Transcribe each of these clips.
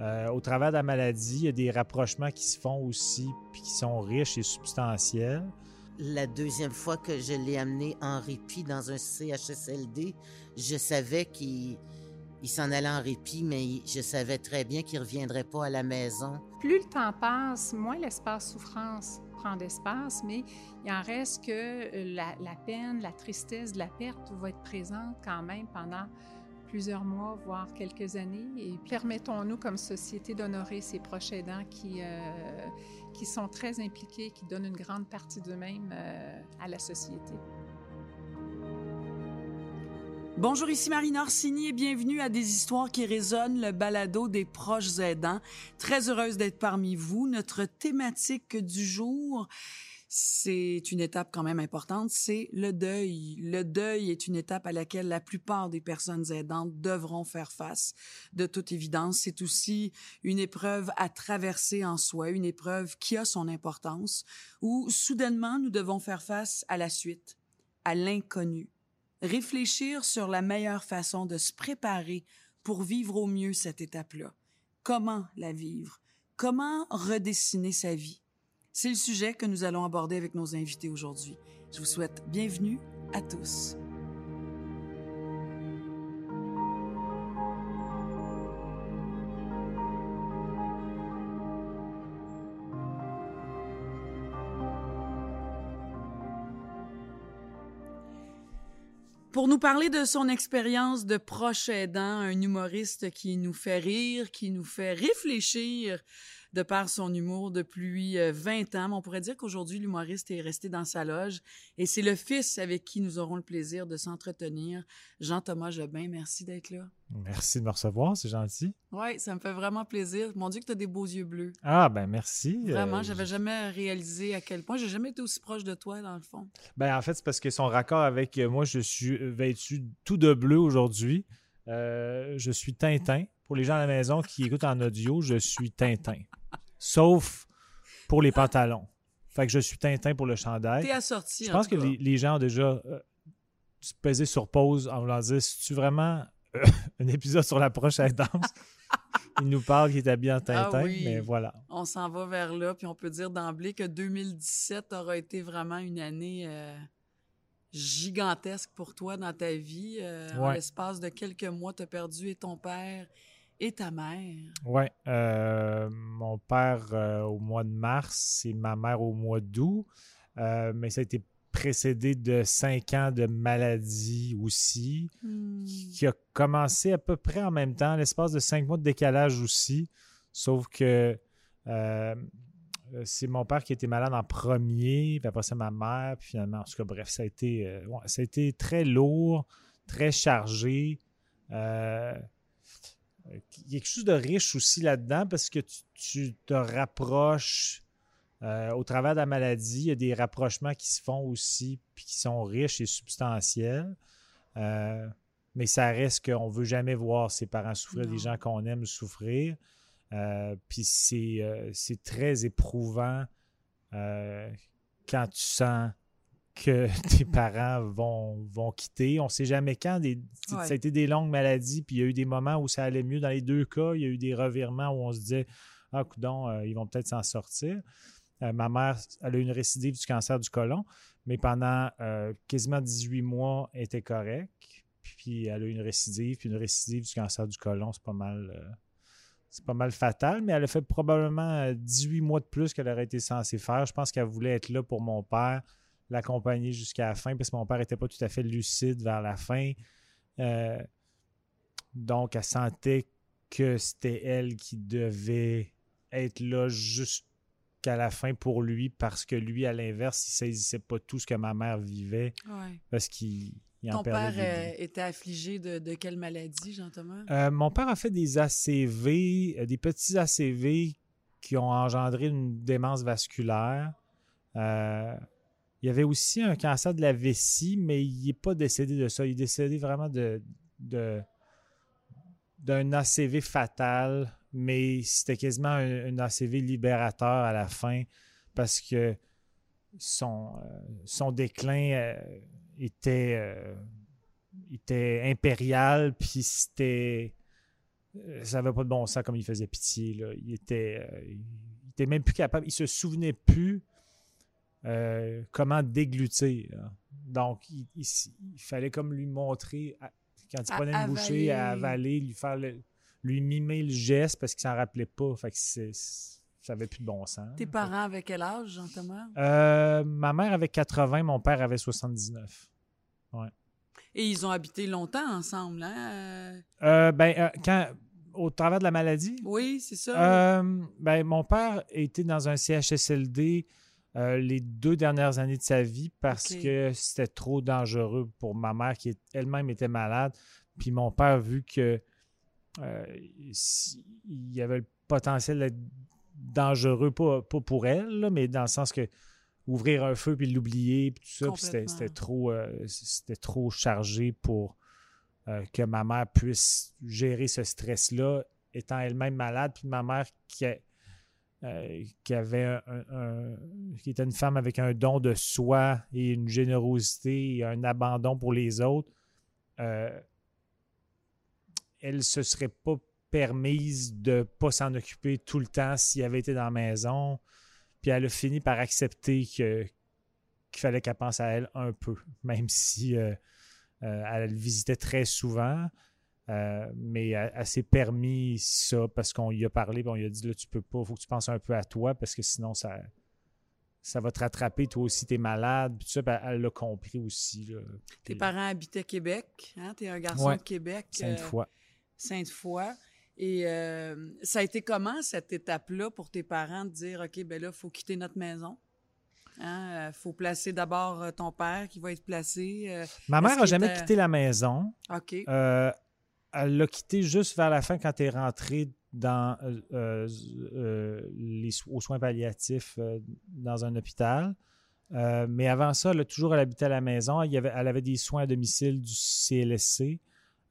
Euh, au travers de la maladie, il y a des rapprochements qui se font aussi, puis qui sont riches et substantiels. La deuxième fois que je l'ai amené en répit dans un CHSLD, je savais qu'il s'en allait en répit, mais je savais très bien qu'il ne reviendrait pas à la maison. Plus le temps passe, moins l'espace souffrance prend d'espace, mais il en reste que la, la peine, la tristesse de la perte va être présente quand même pendant plusieurs mois, voire quelques années. Et permettons-nous comme société d'honorer ces proches aidants qui, euh, qui sont très impliqués, qui donnent une grande partie d'eux-mêmes euh, à la société. Bonjour, ici Marine Orsini et bienvenue à Des histoires qui résonnent, le balado des proches aidants. Très heureuse d'être parmi vous. Notre thématique du jour c'est une étape quand même importante, c'est le deuil. Le deuil est une étape à laquelle la plupart des personnes aidantes devront faire face. De toute évidence, c'est aussi une épreuve à traverser en soi, une épreuve qui a son importance, où soudainement nous devons faire face à la suite, à l'inconnu. Réfléchir sur la meilleure façon de se préparer pour vivre au mieux cette étape-là. Comment la vivre? Comment redessiner sa vie? C'est le sujet que nous allons aborder avec nos invités aujourd'hui. Je vous souhaite bienvenue à tous. Pour nous parler de son expérience de proche aidant, un humoriste qui nous fait rire, qui nous fait réfléchir de par son humour depuis 20 euh, ans. Mais on pourrait dire qu'aujourd'hui, l'humoriste est resté dans sa loge et c'est le fils avec qui nous aurons le plaisir de s'entretenir. Jean-Thomas Jobin, merci d'être là. Merci de me recevoir, c'est gentil. Oui, ça me fait vraiment plaisir. Mon Dieu que tu as des beaux yeux bleus. Ah, ben merci. Vraiment, je j'avais jamais réalisé à quel point. J'ai jamais été aussi proche de toi, dans le fond. Ben en fait, c'est parce que son raccord avec euh, moi, je suis vêtu tout de bleu aujourd'hui. Euh, je suis Tintin. Pour les gens à la maison qui écoutent en audio, je suis Tintin sauf pour les pantalons. Fait que je suis Tintin pour le chandail. T'es assorti. Je pense que les, gens ont déjà euh, pesé sur pause en voulant dire si tu vraiment euh, un épisode sur la prochaine danse Il nous parle qu'il est habillé en Tintin, ah mais voilà. On s'en va vers là, puis on peut dire d'emblée que 2017 aura été vraiment une année euh, gigantesque pour toi dans ta vie. En l'espace de quelques mois, tu as perdu et ton père et ta mère? Oui. Euh, mon père euh, au mois de mars et ma mère au mois d'août. Euh, mais ça a été précédé de cinq ans de maladie aussi, hmm. qui a commencé à peu près en même temps, l'espace de cinq mois de décalage aussi. Sauf que c'est mon père qui était malade en premier, puis après ça ma mère, puis finalement, en tout cas, bref, ça a été, ça a été très lourd, très chargé. Il y a quelque chose de riche aussi là-dedans parce que tu, te rapproches euh, au travers de la maladie. Il y a des rapprochements qui se font aussi puis qui sont riches et substantiels. Euh, mais ça reste qu'on ne veut jamais voir ses parents souffrir, des gens qu'on aime souffrir. Euh, puis c'est très éprouvant quand tu sens que tes parents vont, vont quitter. On ne sait jamais quand. Ça a été des longues maladies, puis il y a eu des moments où ça allait mieux. Dans les deux cas, il y a eu des revirements où on se disait Ah, coudon, euh, ils vont peut-être s'en sortir. Euh, ma mère, elle a eu une récidive du cancer du côlon, mais pendant euh, quasiment 18 mois, elle était correcte. Puis elle a eu une récidive, puis une récidive du cancer du côlon, c'est pas mal. c'est pas mal fatal, mais elle a fait probablement 18 mois de plus qu'elle aurait été censée faire. Je pense qu'elle voulait être là pour mon père l'accompagner jusqu'à la fin parce que mon père n'était pas tout à fait lucide vers la fin. Euh, donc, elle sentait que c'était elle qui devait être là jusqu'à la fin pour lui parce que lui, à l'inverse, il saisissait pas tout ce que ma mère vivait parce qu'il Ton père euh, était affligé de, quelle maladie, Jean-Thomas? Euh, mon père a fait des ACV, des petits ACV qui ont engendré une démence vasculaire. Il y avait aussi un cancer de la vessie, mais il n'est pas décédé de ça. Il est décédé vraiment de, d'un ACV fatal, mais c'était quasiment un, ACV libérateur à la fin parce que son, euh, son déclin euh, était, euh, était impérial, puis c'était ça n'avait pas de bon sens comme il faisait pitié. Là. Il, était, il était même plus capable. Il se souvenait plus comment déglutir. Donc, il, fallait comme lui montrer, quand il prenait une bouchée, à avaler, lui faire lui mimer le geste parce qu'il s'en rappelait pas. Fait que ça n'avait plus de bon sens. Tes parents avaient quel âge, Jean-Thomas? ma mère avait 80, mon père avait 79. Ouais. Et ils ont habité longtemps ensemble, hein? ben, quand, au travers de la maladie? Oui, c'est ça. Euh, ben, mon père était dans un CHSLD euh, les deux dernières années de sa vie parce que c'était trop dangereux pour ma mère qui elle-même était malade. Puis mon père, vu que euh, il y avait le potentiel d'être dangereux, pas, pour elle, mais dans le sens que ouvrir un feu puis l'oublier, puis tout ça, c'était trop, c'était trop chargé pour euh, que ma mère puisse gérer ce stress-là, étant elle-même malade, puis ma mère qui, euh, qui avait un, qui était une femme avec un don de soi et une générosité et un abandon pour les autres, euh, elle ne se serait pas permise de ne pas s'en occuper tout le temps s'il avait été dans la maison. Puis elle a fini par accepter que, qu'il fallait qu'elle pense à elle un peu, même si euh, elle le visitait très souvent. Euh, mais elle, s'est permis ça parce qu'on lui a parlé, on lui a dit là, tu peux pas, il faut que tu penses un peu à toi parce que sinon ça, ça va te rattraper, toi aussi, tu es malade. Puis ça, ben, elle l'a compris aussi. Tes parents habitaient Québec, hein? Tu es un garçon de Québec. Euh, Sainte-Foy. Et ça a été comment cette étape-là pour tes parents de dire OK, ben là, il faut quitter notre maison? Il hein, euh, faut placer d'abord euh, ton père qui va être placé. Euh, Ma mère n'a jamais quitté la maison. OK. elle l'a quitté juste vers la fin quand elle est rentrée dans, les, aux soins palliatifs dans un hôpital. mais avant ça, elle a toujours habité à la maison. Il y avait, elle avait des soins à domicile du CLSC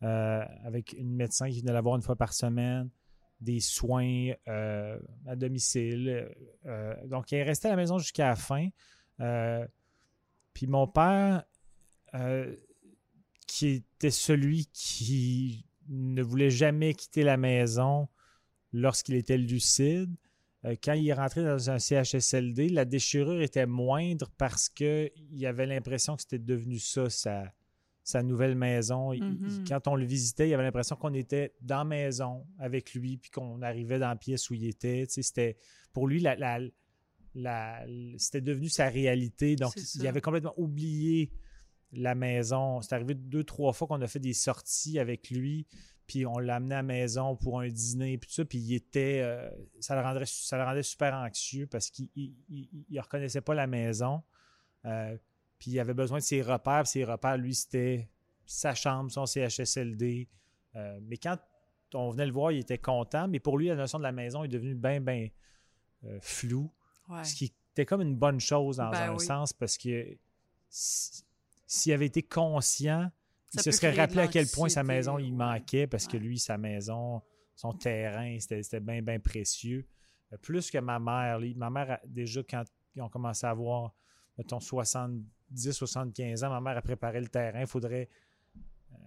avec une médecin qui venait la voir une fois par semaine des soins euh, à domicile. Euh, donc, il est resté à la maison jusqu'à la fin. Euh, puis mon père, qui était celui qui ne voulait jamais quitter la maison lorsqu'il était lucide, quand il est rentré dans un CHSLD, la déchirure était moindre parce qu'il avait l'impression que c'était devenu ça, ça sa nouvelle maison. Mm-hmm. quand on le visitait, il avait l'impression qu'on était dans la maison avec lui, puis qu'on arrivait dans la pièce où il était. C'était, pour lui, la, la, c'était devenu sa réalité. Donc, il avait complètement oublié la maison. C'est arrivé deux, trois fois qu'on a fait des sorties avec lui, puis on l'a amené à la maison pour un dîner, puis tout ça, puis il était... Euh, ça, le rendrait, ça le rendait super anxieux parce qu'il ne reconnaissait pas la maison. Euh, puis il avait besoin de ses repères. Puis ses repères, lui, c'était sa chambre, son CHSLD. Euh, mais quand on venait le voir, il était content. Mais pour lui, la notion de la maison est devenue bien, bien euh, floue. Ce qui était comme une bonne chose dans ben un sens parce que s'il avait été conscient, il se serait rappelé à quel point sa maison il manquait parce que lui, sa maison, son terrain, c'était bien, bien précieux. Euh, plus que ma mère. Ma mère, déjà, quand ils ont commencé à avoir, mettons, 60 10-75 ans, ma mère a préparé le terrain. Il faudrait. Euh,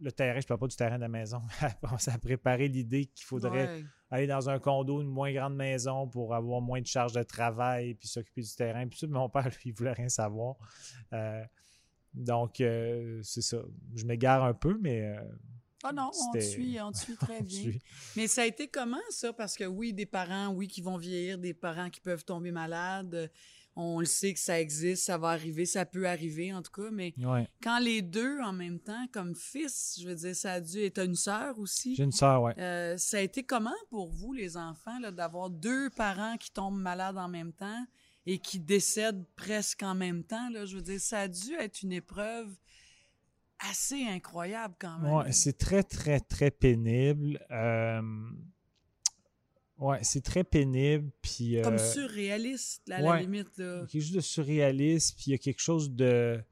le terrain, je ne parle pas du terrain de la maison. Elle a préparé l'idée qu'il faudrait aller dans un condo, une moins grande maison pour avoir moins de charges de travail puis s'occuper du terrain. Puis mon père, lui, il voulait rien savoir. Euh, donc, euh, c'est ça. Je m'égare un peu, mais. Ah non, on te suit, on te suit très bien. Mais ça a été comment ça? Parce que oui, des parents, oui, qui vont vieillir, des parents qui peuvent tomber malades on le sait que ça existe, ça va arriver, ça peut arriver en tout cas, mais quand les deux en même temps, comme fils, je veux dire, ça a dû. Et une sœur aussi. J'ai une sœur, oui. Euh, ça a été comment pour vous, les enfants, d'avoir deux parents qui tombent malades en même temps et qui décèdent presque en même temps? Là, je veux dire, ça a dû être une épreuve assez incroyable quand même. Oui, c'est très, très, très pénible. Euh, Ouais, c'est très pénible. Puis, Comme euh, surréaliste, à la limite. Il y a quelque chose de surréaliste, puis il y a quelque chose de,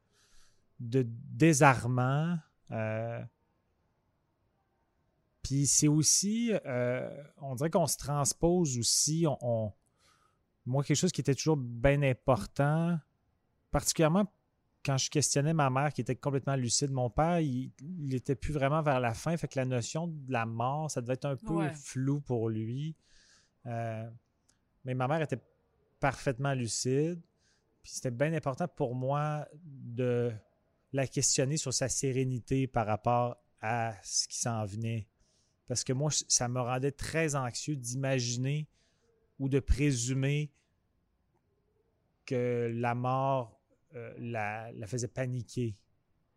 de désarmant. Euh, puis c'est aussi, euh, on dirait qu'on se transpose aussi. On, moi, quelque chose qui était toujours bien important, particulièrement quand je questionnais ma mère qui était complètement lucide, mon père, il n'était plus vraiment vers la fin. Fait que la notion de la mort, ça devait être un peu flou pour lui. Euh, mais ma mère était parfaitement lucide. Puis c'était bien important pour moi de la questionner sur sa sérénité par rapport à ce qui s'en venait. Parce que moi, ça me rendait très anxieux d'imaginer ou de présumer que la mort euh, la, faisait paniquer.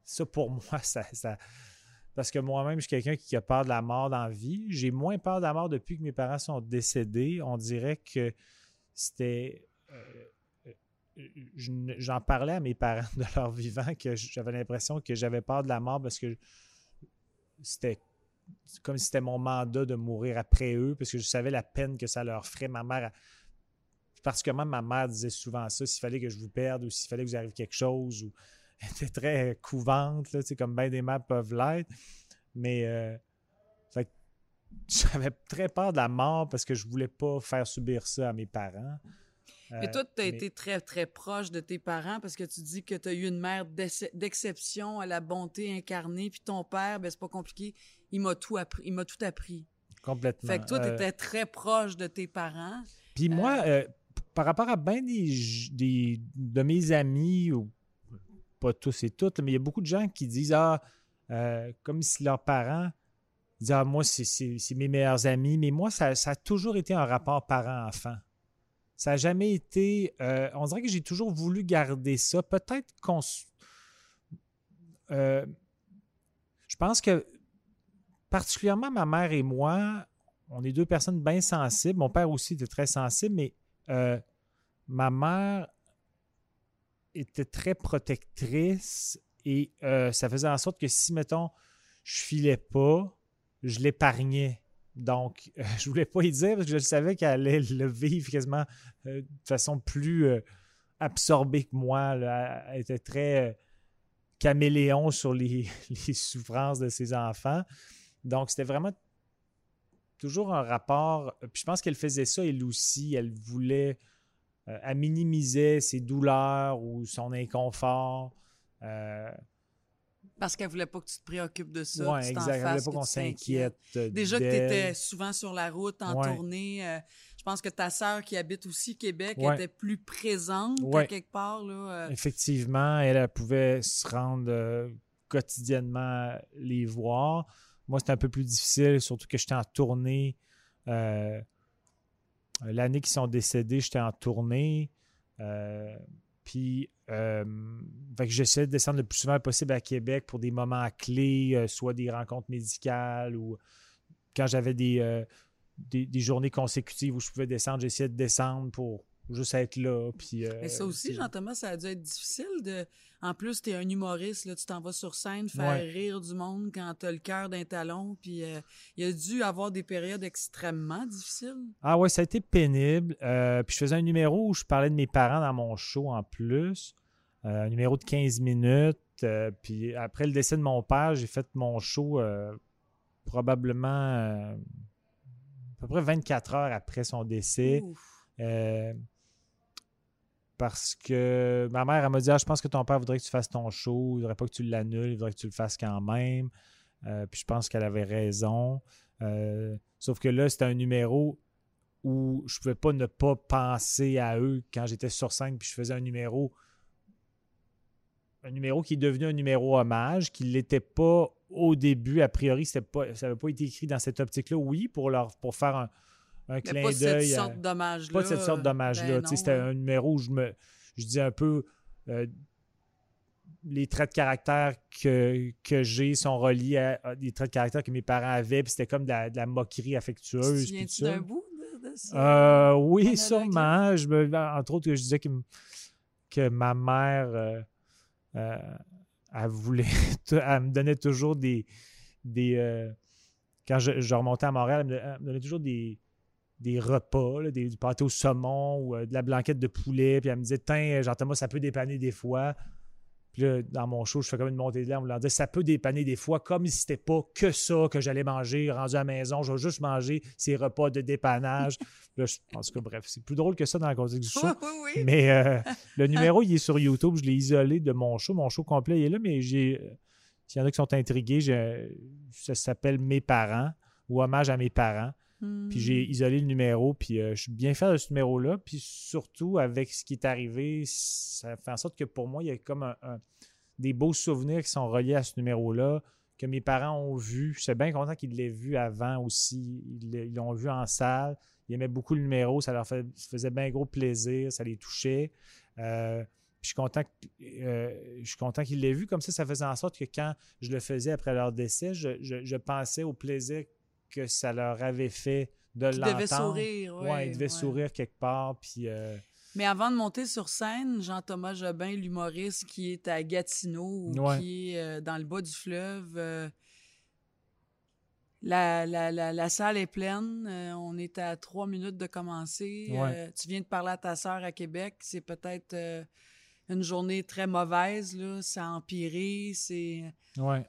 Ça, pour moi, ça. parce que moi-même, je suis quelqu'un qui a peur de la mort dans la vie. J'ai moins peur de la mort depuis que mes parents sont décédés. On dirait que c'était. Euh, j'en parlais à mes parents de leur vivant que j'avais l'impression que j'avais peur de la mort parce que c'était comme si c'était mon mandat de mourir après eux parce que je savais la peine que ça leur ferait. Ma mère, particulièrement ma mère disait souvent ça, s'il fallait que je vous perde ou s'il fallait que vous arrive quelque chose. Ou, elle était très couvante, là, comme bien des mères peuvent l'être. Mais euh, j'avais très peur de la mort parce que je voulais pas faire subir ça à mes parents. Et toi, tu as été très, très proche de tes parents parce que tu dis que tu as eu une mère d'exception à la bonté incarnée, puis ton père, ben, c'est pas compliqué, il m'a tout appris. Il m'a tout appris. Complètement. Fait que toi, tu étais euh, très proche de tes parents. Puis moi, euh, par rapport à bien des, de mes amis, ou pas tous et toutes, mais il y a beaucoup de gens qui disent Ah, euh, comme si leurs parents disent Ah, moi, c'est mes meilleurs amis. Mais moi, ça, a toujours été un rapport parent-enfant. Ça n'a jamais été. Euh, on dirait que j'ai toujours voulu garder ça. Peut-être qu'on. Euh, je pense que, particulièrement ma mère et moi, on est deux personnes bien sensibles. Mon père aussi était très sensible, mais euh, ma mère était très protectrice et euh, ça faisait en sorte que si, mettons, je filais pas, je l'épargnais. Donc, je voulais pas y dire parce que je savais qu'elle allait le vivre quasiment euh, de façon plus absorbée que moi. Elle était très caméléon sur les, les, souffrances de ses enfants. Donc, c'était vraiment toujours un rapport. Puis je pense qu'elle faisait ça, elle aussi. Elle voulait. Euh, elle minimisait ses douleurs ou son inconfort. Euh, parce qu'elle voulait pas que tu te préoccupes de ça. Oui, exact. Elle voulait pas qu'on s'inquiète. Déjà que tu étais souvent sur la route, en tournée. Euh, je pense que ta sœur qui habite aussi Québec était plus présente quelque part. Là, Effectivement, elle, pouvait se rendre quotidiennement les voir. Moi, c'était un peu plus difficile, surtout que j'étais en tournée. Euh, l'année qu'ils sont décédés, j'étais en tournée. Euh, puis, euh, j'essayais de descendre le plus souvent possible à Québec pour des moments clés, soit des rencontres médicales ou quand j'avais des, des, journées consécutives où je pouvais descendre, j'essayais de descendre pour juste être là. Puis, Mais ça aussi, Jean-Thomas, ça a dû être difficile de en plus, tu es un humoriste, là, tu t'en vas sur scène faire rire du monde quand tu as le cœur d'un talon. Puis euh, il a dû avoir des périodes extrêmement difficiles. Ah ouais, ça a été pénible. Euh, puis je faisais un numéro où je parlais de mes parents dans mon show en plus. Euh, un numéro de 15 minutes. puis après le décès de mon père, j'ai fait mon show probablement à peu près 24 heures après son décès parce que ma mère, elle m'a dit ah, Je pense que ton père voudrait que tu fasses ton show, il ne voudrait pas que tu l'annules, il voudrait que tu le fasses quand même. Euh, puis je pense qu'elle avait raison. Euh, sauf que là, c'était un numéro où je ne pouvais pas ne pas penser à eux quand j'étais sur scène, puis je faisais un numéro. Un numéro qui est devenu un numéro hommage, qui ne l'était pas au début. A priori, pas, ça n'avait pas été écrit dans cette optique-là. Oui, pour, leur, pour faire un, un clin d'œil. Pas cette sorte d'hommage-là. Pas de cette sorte d'hommage-là. Ben c'était un numéro où je me je dis un peu euh, les traits de caractère que, que j'ai sont reliés à, des traits de caractère que mes parents avaient, puis c'était comme de la, moquerie affectueuse. Tu te d'un bout de, ça? Euh, oui, sûrement. Je me, entre autres, je disais que, que ma mère, euh, elle voulait, elle me donnait toujours des. des quand je, je, remontais à Montréal, elle me donnait toujours des, des repas, des, du pâté au saumon ou euh, de la blanquette de poulet. Puis elle me disait, tiens, Jean-Thomas, ça peut dépanner des fois. Puis là, dans mon show, je fais comme une montée de lait en voulant dire ça peut dépanner des fois, comme si c'était pas que ça que j'allais manger rendu à la maison. Je vais juste manger ces repas de dépannage. là, je pense que bref, c'est plus drôle que ça dans le contexte du show. Oui, oui, oui. Mais euh, le numéro, il est sur YouTube. Je l'ai isolé de mon show. Mon show complet, il est là, mais j'ai. S'il y en a qui sont intrigués, ça s'appelle Mes parents ou Hommage à mes parents. Puis j'ai Hmm. isolé le numéro, puis euh, je suis bien fier de ce numéro-là. Puis surtout, avec ce qui est arrivé, ça fait en sorte que pour moi, il y a comme un- un- des beaux souvenirs qui sont reliés à ce numéro-là, que mes parents ont vu. Je suis bien content qu'ils l'aient vu avant aussi. Ils l'ont vu en salle. Ils aimaient beaucoup le numéro. Ça leur fait- ça faisait bien gros plaisir. Ça les touchait. Euh, puis je suis content, euh, je suis content qu'ils l'aient vu. Comme ça, ça faisait en sorte que quand je le faisais après leur décès, je, je- je pensais au plaisir que ça leur avait fait de l'entendre. devais sourire. Ouais, Ouais, ils devaient ouais. sourire quelque part. Puis euh, Mais avant de monter sur scène, Jean-Thomas Jobin, l'humoriste qui est à Gatineau ou Ouais. qui est euh, dans le bas du fleuve, euh, la, la, la, la salle est pleine. euh, on est à trois minutes de commencer. Ouais. Tu viens de parler à ta sœur à Québec. C'est peut-être une journée très mauvaise. Là. Ça a empiré. C'est... ouais.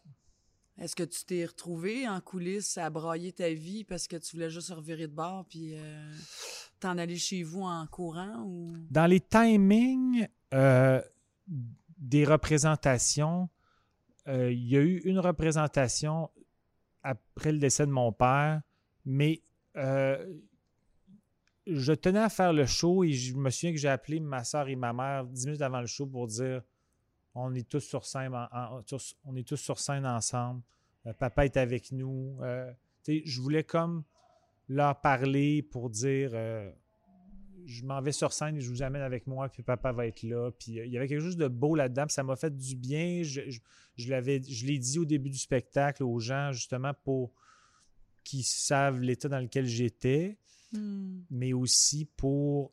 Est-ce que tu t'es retrouvé en coulisses à brailler ta vie parce que tu voulais juste revirer de bord puis euh, t'en aller chez vous en courant ou? Dans les timings euh, des représentations, euh, il y a eu une représentation après le décès de mon père, mais je tenais à faire le show et je me souviens que j'ai appelé ma soeur et ma mère dix minutes avant le show pour dire on est tous sur scène, en- en- tous- on est tous sur scène ensemble. Euh, papa est avec nous. Euh, je voulais comme leur parler pour dire euh, je m'en vais sur scène et je vous amène avec moi, puis papa va être là. Puis il y avait quelque chose de beau là-dedans, puis ça m'a fait du bien. Je, je- je l'avais, je l'ai dit au début du spectacle aux gens, justement, pour qu'ils savent l'état dans lequel j'étais, Hmm. mais aussi pour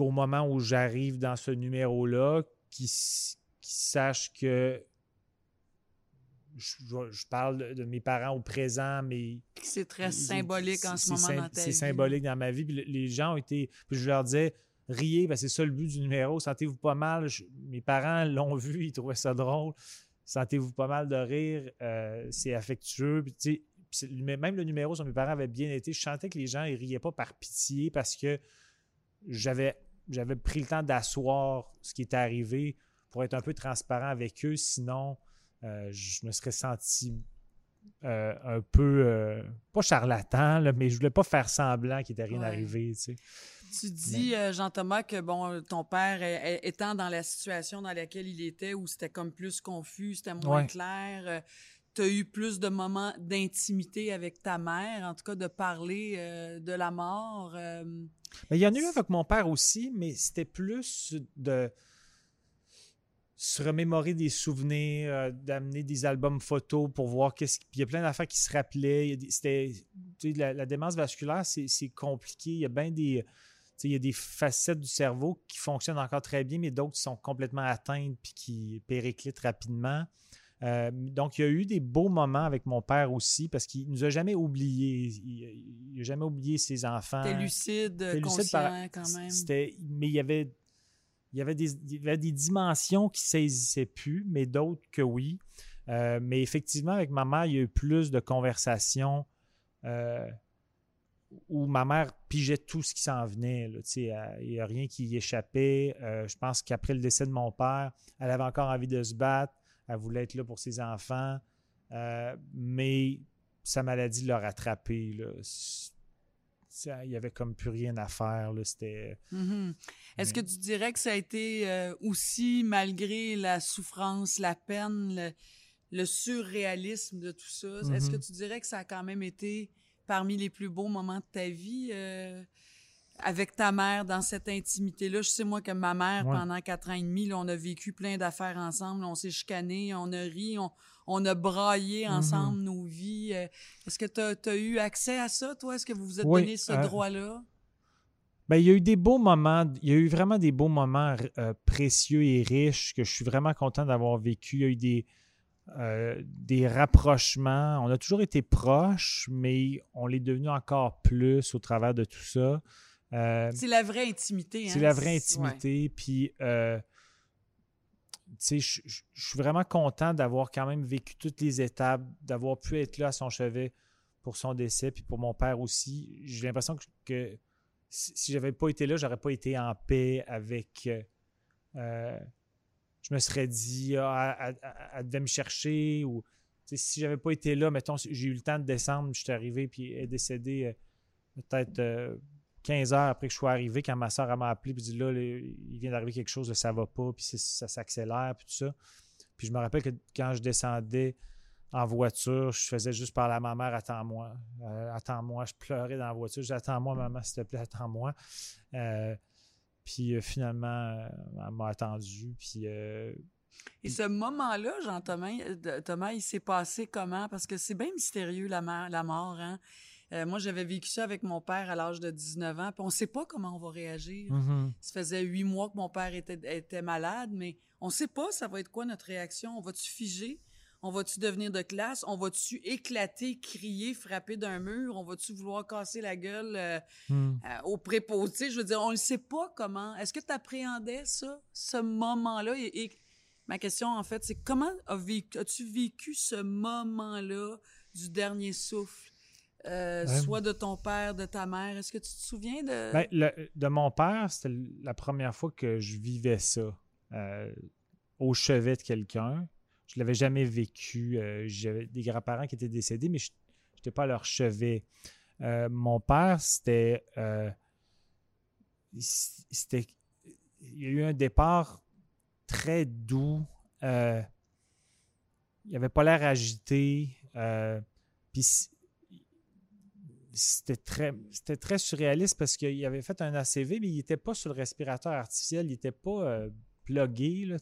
euh, qu'au moment où j'arrive dans ce numéro-là, qu'ils s- qu'ils sachent que je, parle de, mes parents au présent, mais C'est très symbolique en ce moment c'est dans sym- ta C'est vie. symbolique dans ma vie. Puis les gens ont été. Puis je leur disais, riez, c'est ça le but du numéro. Sentez-vous pas mal. Je- mes parents l'ont vu, ils trouvaient ça drôle. Sentez-vous pas mal de rire. euh, c'est affectueux. Puis, même le numéro sur mes parents avait bien été. Je sentais que les gens ils riaient pas par pitié parce que j'avais j'avais pris le temps d'asseoir ce qui était arrivé pour être un peu transparent avec eux. Sinon, euh, je me serais senti euh, un peu, euh, pas charlatan, là, mais je voulais pas faire semblant qu'il n'était rien Ouais. arrivé. tu sais. Tu dis, Jean-Thomas, que bon, ton père, étant dans la situation dans laquelle il était, où c'était comme plus confus, c'était moins Ouais. clair, tu as eu plus de moments d'intimité avec ta mère, en tout cas de parler euh, de la mort. euh, Mais il y en a eu avec mon père aussi, mais c'était plus de se remémorer des souvenirs, euh, d'amener des albums photos pour voir qu'est-ce qu'il y a plein d'affaires qui se rappelaient. C'était, la, la démence vasculaire, c'est, compliqué. Il y a bien des, il y a des facettes du cerveau qui fonctionnent encore très bien, mais d'autres qui sont complètement atteintes puis qui périclitent rapidement. Euh, donc, il y a eu des beaux moments avec mon père aussi parce qu'il nous a jamais oubliés. Il n'a jamais oublié ses enfants. T'es lucide, conscient lucide par- quand même. C'était, mais il y avait, il y avait des, il y avait des dimensions qui saisissaient plus, mais d'autres que oui. Euh, mais effectivement, avec ma mère, il y a eu plus de conversations euh, où ma mère pigeait tout ce qui s'en venait. là, elle- Il n'y a rien qui y échappait. Euh, je pense qu'après le décès de mon père, elle avait encore envie de se battre. Elle voulait être là pour ses enfants. Euh, mais sa maladie l'a rattrapée. Il n'y avait comme plus rien à faire. là. C'était. Mhm. Est-ce que tu dirais que ça a été euh, aussi, malgré la souffrance, la peine, le, le surréalisme de tout ça, est-ce que Mhm. tu dirais que ça a quand même été parmi les plus beaux moments de ta vie euh, avec ta mère dans cette intimité-là? Je sais, moi, que ma mère, Ouais. pendant quatre ans et demi, là, on a vécu plein d'affaires ensemble, on s'est chicanés, on a ri, on, on a braillé Mhm. ensemble nos vies. Euh, Est-ce que tu as, eu accès à ça, toi? Est-ce que vous vous êtes Oui, donné ce euh, droit-là? Ben, il y a eu des beaux moments, il y a eu vraiment des beaux moments euh, précieux et riches que je suis vraiment content d'avoir vécu. Il y a eu des, euh, des rapprochements. On a toujours été proches, mais on l'est devenu encore plus au travers de tout ça. Euh, C'est la vraie intimité. c'est hein? la vraie Ouais. intimité. Puis euh, sais, je suis vraiment content d'avoir quand même vécu toutes les étapes, d'avoir pu être là à son chevet pour son décès, puis pour mon père aussi. J'ai l'impression que, si j'avais pas été là, j'aurais pas été en paix avec. Euh, je me serais dit, ah, elle, devait me chercher, ou si j'avais pas été là, mettons, j'ai eu le temps de descendre, je suis arrivé, puis elle est décédée peut-être 15 euh, heures après que je sois arrivé, quand ma soeur m'a appelé, puis dit là, il vient d'arriver quelque chose, ça va pas, puis ça s'accélère, puis tout ça. Puis je me rappelle que quand je descendais en voiture, je faisais juste parler à ma mère, attends-moi, euh, attends-moi. Je pleurais dans la voiture, je attends-moi, maman, s'il te plaît, attends-moi. puis finalement, elle m'a attendu, puis et ce moment-là, Jean-Thomas, euh, Thomas, il s'est passé comment? Parce que c'est bien mystérieux, la, la mort. Hein? Euh, moi, j'avais vécu ça avec mon père à l'âge de 19 ans, puis on ne sait pas comment on va réagir. Mm-hmm. Ça faisait huit mois que mon père était, était malade, mais on ne sait pas ça va être quoi notre réaction. On va-tu figer? On va-tu devenir de classe? On va-tu éclater, crier, frapper d'un mur? On va-tu vouloir casser la gueule euh, mm. au préposé? Je veux dire, on ne sait pas comment. Est-ce que tu appréhendais ça, ce moment-là? et Ma question, en fait, c'est comment as-tu vécu ce moment-là du dernier souffle? Euh, soit de ton père, de ta mère. Est-ce que tu te souviens de... Ben, de mon père, c'était la première fois que je vivais ça euh, au chevet de quelqu'un. Je ne l'avais jamais vécu. Euh, j'avais des grands-parents qui étaient décédés, mais je n'étais pas à leur chevet. mon père, c'était... c'était... Il y a eu un départ très doux. Il avait pas l'air agité. Puis c'était très, c'était très surréaliste parce qu'il avait fait un ACV, mais il n'était pas sur le respirateur artificiel, il n'était pas euh, plugué, là,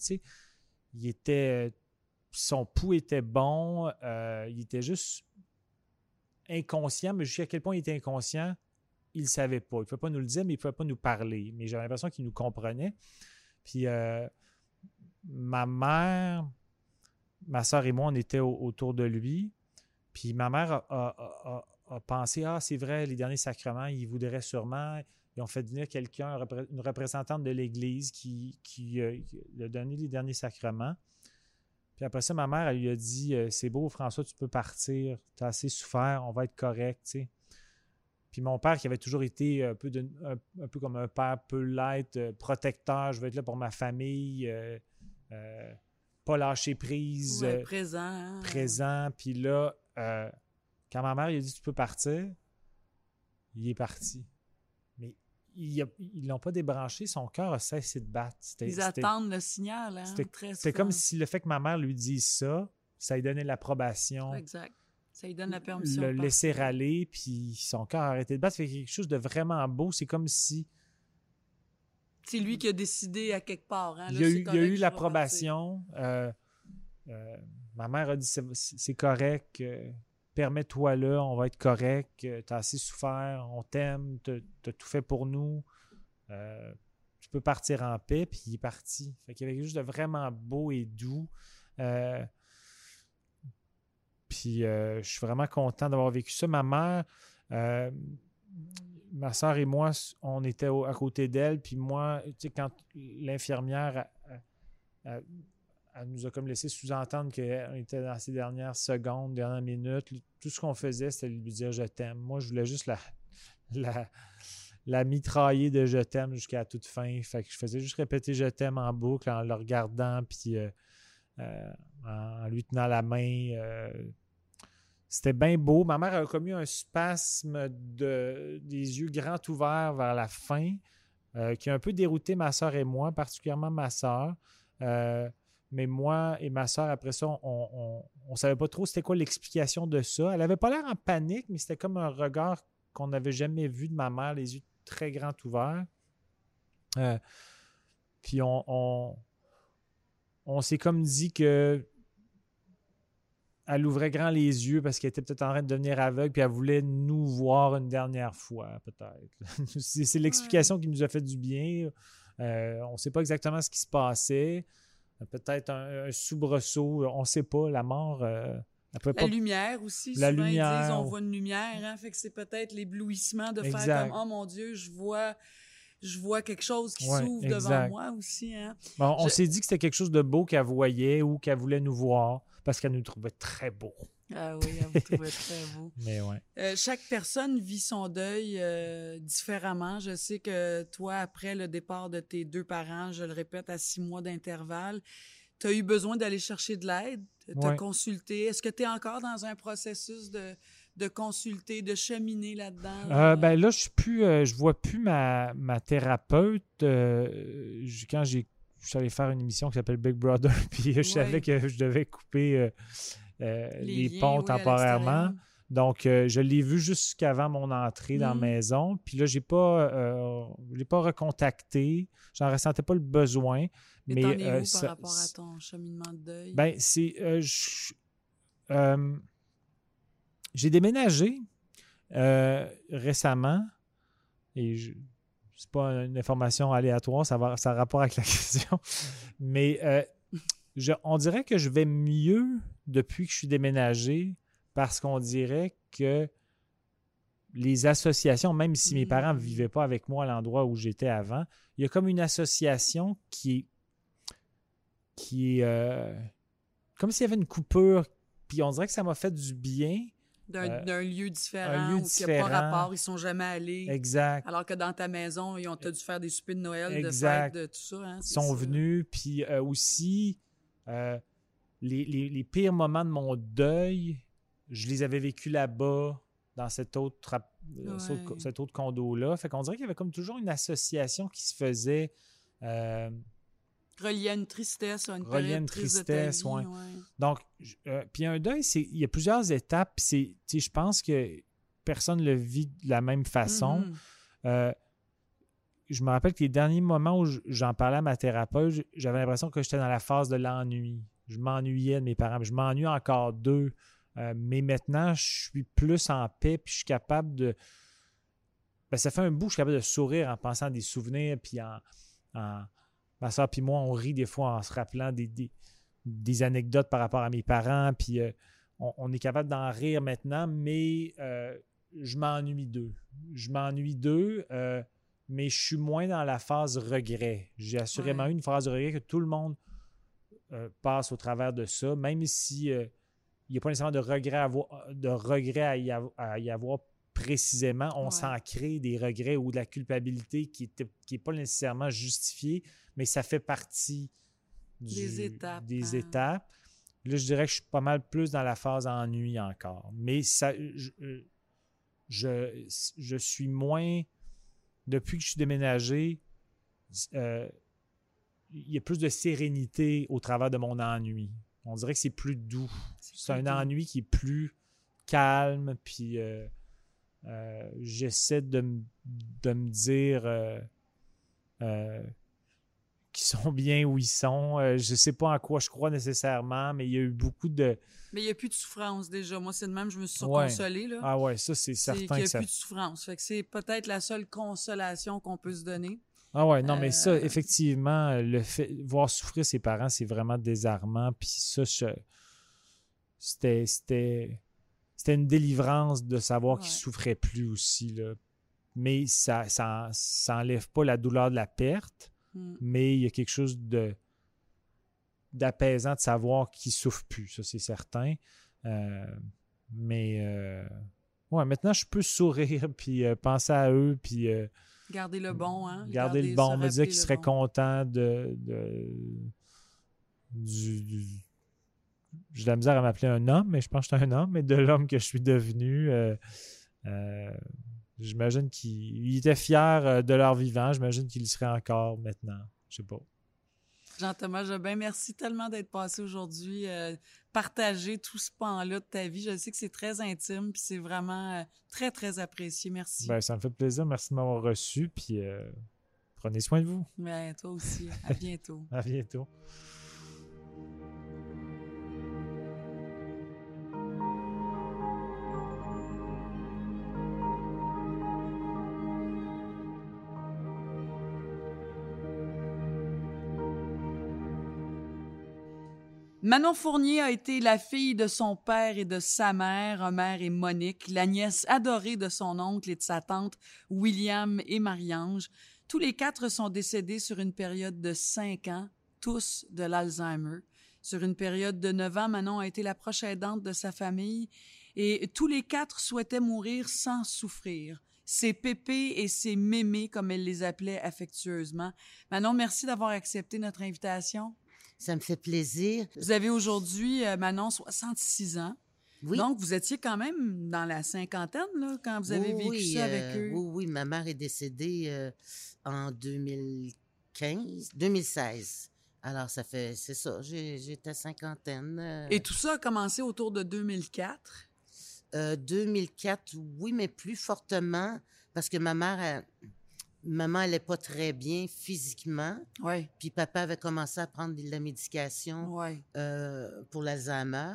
Il était. Son pouls était bon, il était juste inconscient, mais jusqu'à quel point il était inconscient, il ne savait pas. Il ne pouvait pas nous le dire, mais il ne pouvait pas nous parler. Mais j'avais l'impression qu'il nous comprenait. Puis ma mère, ma soeur et moi, on était autour de lui. Puis ma mère a, pensé Ah, c'est vrai, les derniers sacrements, ils voudraient sûrement. Ils ont fait venir quelqu'un, une représentante de l'Église qui, qui, euh, a donné les derniers sacrements. Puis après ça, ma mère, elle lui a dit euh, C'est beau, François, tu peux partir. Tu as assez souffert, on va être correct. Puis mon père, qui avait toujours été un peu, un, peu comme un père peu light, euh, protecteur, je veux être là pour ma famille, euh, pas lâcher prise. Euh, présent. Hein. Présent. Puis là, euh, quand ma mère lui a dit tu peux partir, il est parti. Mais ils ne l'ont pas débranché, son cœur a cessé de battre. Ils attendent le signal. Hein, C'était comme si le fait que ma mère lui dise ça, ça lui donnait l'approbation. Exact. Ça lui donne la permission. Le laisser aller, puis son cœur a arrêté de battre. C'est quelque chose de vraiment beau. C'est comme si c'est lui qui a décidé à quelque part. Hein. il, y a eu, l'approbation. Euh, euh, ma mère a dit c'est correct, permets-toi là, on va être correct, tu as assez souffert, on t'aime, tu as tout fait pour nous. Euh, tu peux partir en paix, puis il est parti. Fait qu'il y avait quelque chose de vraiment beau et doux. puis je suis vraiment content d'avoir vécu ça. Ma mère, ma soeur et moi, on était à côté d'elle, puis moi, tu sais, quand l'infirmière nous a comme laissé sous-entendre qu'on était dans ces dernières secondes, dernières minutes, tout ce qu'on faisait, c'était lui dire je t'aime. Moi, je voulais juste la, mitrailler de je t'aime jusqu'à toute fin. Fait que je faisais juste répéter je t'aime en boucle en le regardant, puis euh, euh, en lui tenant la main. Euh, c'était bien beau. Ma mère a commis un spasme de, des yeux grands ouverts vers la fin, qui a un peu dérouté ma soeur et moi, particulièrement ma soeur. Mais moi et ma soeur, après ça, on ne savait pas trop c'était quoi l'explication de ça. Elle avait pas l'air en panique, mais c'était comme un regard qu'on n'avait jamais vu de ma mère, les yeux très grands ouverts. Euh, puis on, on, on s'est comme dit que elle ouvrait grand les yeux parce qu'elle était peut-être en train de devenir aveugle, puis elle voulait nous voir une dernière fois, peut-être. c'est l'explication qui nous a fait du bien. Euh, on ne sait pas exactement ce qui se passait. Peut-être un, soubresaut, on ne sait pas. La mort. Euh, la lumière aussi. La lumière. Ils disent on voit une lumière, hein, fait que c'est peut-être l'éblouissement de faire comme oh mon Dieu, je vois je vois quelque chose qui s'ouvre devant moi aussi. Hein. on s'est dit que c'était quelque chose de beau qu'elle voyait ou qu'elle voulait nous voir parce qu'elle nous trouvait très beaux. Ah oui, vous trouvait très beau. Mais ouais. Euh, chaque personne vit son deuil euh, différemment. Je sais que toi, après le départ de tes deux parents, je le répète, à six mois d'intervalle, tu as eu besoin d'aller chercher de l'aide, de te consulter. Est-ce que tu es encore dans un processus de, de consulter, de cheminer là-dedans? Euh, ben là, je suis plus, je vois plus ma, ma thérapeute. quand j'ai je suis allé faire une émission qui s'appelle Big Brother, puis je savais que je devais couper euh, les, ponts temporairement. Donc, euh, je l'ai vu jusqu'avant mon entrée dans la mm. maison. Puis là, je n'ai pas, euh, pas recontacté. J'en ressentais pas le besoin. Mais, mais t'en es où par rapport à ton cheminement de deuil? Ben, c'est... j'ai déménagé récemment et je, c'est pas une information aléatoire, ça, va, ça a rapport avec la question. Mais on dirait que je vais mieux depuis que je suis déménagé parce qu'on dirait que les associations, même si mes parents ne mm. vivaient pas avec moi à l'endroit où j'étais avant, il y a comme une association qui est, qui est euh, comme s'il y avait une coupure, puis on dirait que ça m'a fait du bien. D'un euh, lieu différent, un lieu différent. n'y a pas rapport, ils sont jamais allés. Exact. Alors que dans ta maison, ils ont dû faire des soupers de Noël, de fête, de tout ça. Hein, ils sont venus, puis euh, aussi, les, pires moments de mon deuil, je les avais vécus là-bas, dans cet autre, euh, cet autre condo-là. Fait qu'on dirait qu'il y avait comme toujours une association qui se faisait. Euh, relié à une tristesse, à une relié à une tristesse, oui. Donc, euh, puis un deuil, il y a plusieurs étapes. C'est, je pense que personne ne le vit de la même façon. Mm-hmm. Je me rappelle que les derniers moments où j'en parlais à ma thérapeute, j'avais l'impression que j'étais dans la phase de l'ennui. Je m'ennuyais de mes parents. Je m'ennuie encore d'eux. Euh, mais maintenant, je suis plus en paix, puis je suis capable de. Ben, ça fait un bout, je suis capable de sourire en pensant à des souvenirs, puis en. Ma soeur puis moi, on rit des fois en se rappelant des, des, anecdotes par rapport à mes parents, puis euh, on, est capable d'en rire maintenant, mais euh, je m'ennuie d'eux. Je m'ennuie d'eux, mais je suis moins dans la phase regret. J'ai assurément eu une phase de regret que tout le monde euh, passe au travers de ça, même si euh, il n'y a pas nécessairement de regret à, de regret à, y, avoir, précisément, on s'en crée des regrets ou de la culpabilité qui n'est pas nécessairement justifiée, mais ça fait partie des étapes. Des hein. étapes. Là, je dirais que je suis pas mal plus dans la phase ennui encore. Mais ça, je, euh, je, suis moins. Depuis que je suis déménagé, il y a plus de sérénité au travers de mon ennui. On dirait que c'est plus doux. C'est un ennui qui est plus calme, puis euh, euh, j'essaie de, me dire euh, sont bien où ils sont. je ne sais pas en quoi je crois nécessairement, mais il y a eu beaucoup de... Mais il n'y a plus de souffrance déjà. Moi, c'est de même, je me suis consolée. Là. Ah ouais, ça, c'est certain. Il n'y a plus de souffrance. Fait que c'est peut-être la seule consolation qu'on peut se donner. Ah ouais, non, mais ça, euh, effectivement, le fait voir souffrir ses parents, c'est vraiment désarmant. Puis ça, c'était, c'était, c'était une délivrance de savoir qu'ils ne souffraient plus aussi. Là. Mais ça, ça, ça enlève pas la douleur de la perte, mm. mais il y a quelque chose de d'apaisant de savoir qu'ils ne souffrent plus, ça c'est certain. Euh, mais euh, ouais, maintenant je peux sourire puis penser à eux puis Garder le bon, hein? Garder, le bon. me dire qu'il serait content de, du, J'ai de la misère à m'appeler un homme, mais je pense que je suis un homme, mais de l'homme que je suis devenu. Euh, euh, j'imagine qu'il était fier euh, de leur vivant. J'imagine qu'il y serait encore maintenant. Je sais pas. Jean-Thomas Jobin, merci tellement d'être passé aujourd'hui, euh, partager tout ce pan-là de ta vie. Je sais que c'est très intime, puis c'est vraiment euh, très, très apprécié. Merci. Ben, ça me fait plaisir. Merci de m'avoir reçu, puis euh, prenez soin de vous. Ben, toi aussi. À bientôt. à bientôt. Manon Fournier a été la fille de son père et de sa mère, Homer et Monique, la nièce adorée de son oncle et de sa tante, William et Marie-Ange. Tous les quatre sont décédés sur une période de cinq ans, tous de l'Alzheimer. Sur une période de neuf ans, Manon a été la proche aidante de sa famille et tous les quatre souhaitaient mourir sans souffrir. C'est Pépé et c'est Mémé, comme elle les appelait affectueusement. Manon, merci d'avoir accepté notre invitation. Ça me fait plaisir. Vous avez aujourd'hui, euh, Manon, 66 ans. Oui. Donc, vous étiez quand même dans la cinquantaine, là, quand vous avez vécu oui, ça euh, avec eux. Oui, oui, ma mère est décédée euh, en 2015, 2016. Alors, ça fait, c'est ça, j'étais cinquantaine. euh, Et tout ça a commencé autour de 2004. euh, 2004, oui, mais plus fortement, parce que ma mère, elle- maman, elle n'est pas très bien physiquement. Oui, Puis papa avait commencé à prendre de la médication oui. euh, pour l'Alzheimer.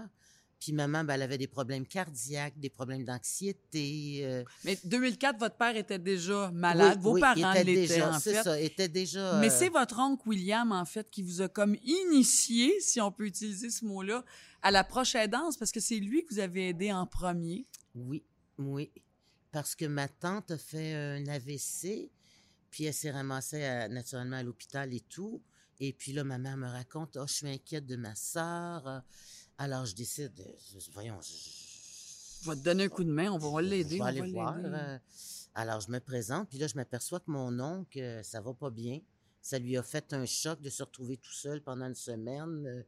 Puis maman, ben, elle avait des problèmes cardiaques, des problèmes d'anxiété. euh, Mais 2004, votre père était déjà malade. oui, Vos oui, parents l'étaient, déjà, en c'est fait. ça, était déjà. Mais euh, c'est votre oncle William, en fait, qui vous a comme initié, si on peut utiliser ce mot-là, à la proche aidance, parce que c'est lui que vous avez aidé en premier. Oui, oui. Parce que ma tante a fait un AVC, puis elle s'est ramassée à- naturellement à l'hôpital et tout. Et puis là, ma mère me raconte, oh, je suis inquiète de ma sœur. Alors je décide, euh, voyons, je, vais te donner un coup de main, on va l'aider. On vais aller va voir. euh, alors, je me présente, puis là, je m'aperçois que mon oncle, euh, ça va pas bien. Ça lui a fait un choc de se retrouver tout seul pendant une semaine. euh,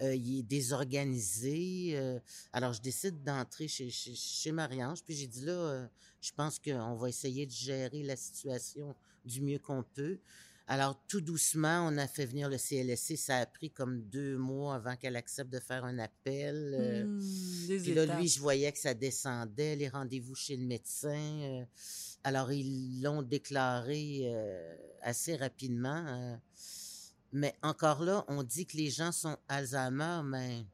euh, il est désorganisé. euh, alors, je décide d'entrer chez, chez, chez Marie-Ange, puis j'ai dit là, euh, je pense qu'on va essayer de gérer la situation du mieux qu'on peut. Alors, tout doucement, on a fait venir le CLSC. Ça a pris comme deux mois avant qu'elle accepte de faire un appel. euh, des puis là, étapes. lui, je voyais que ça descendait, les rendez-vous chez le médecin. euh, alors, ils l'ont déclaré euh, assez rapidement. mais encore là, on dit que les gens sont Alzheimer, mais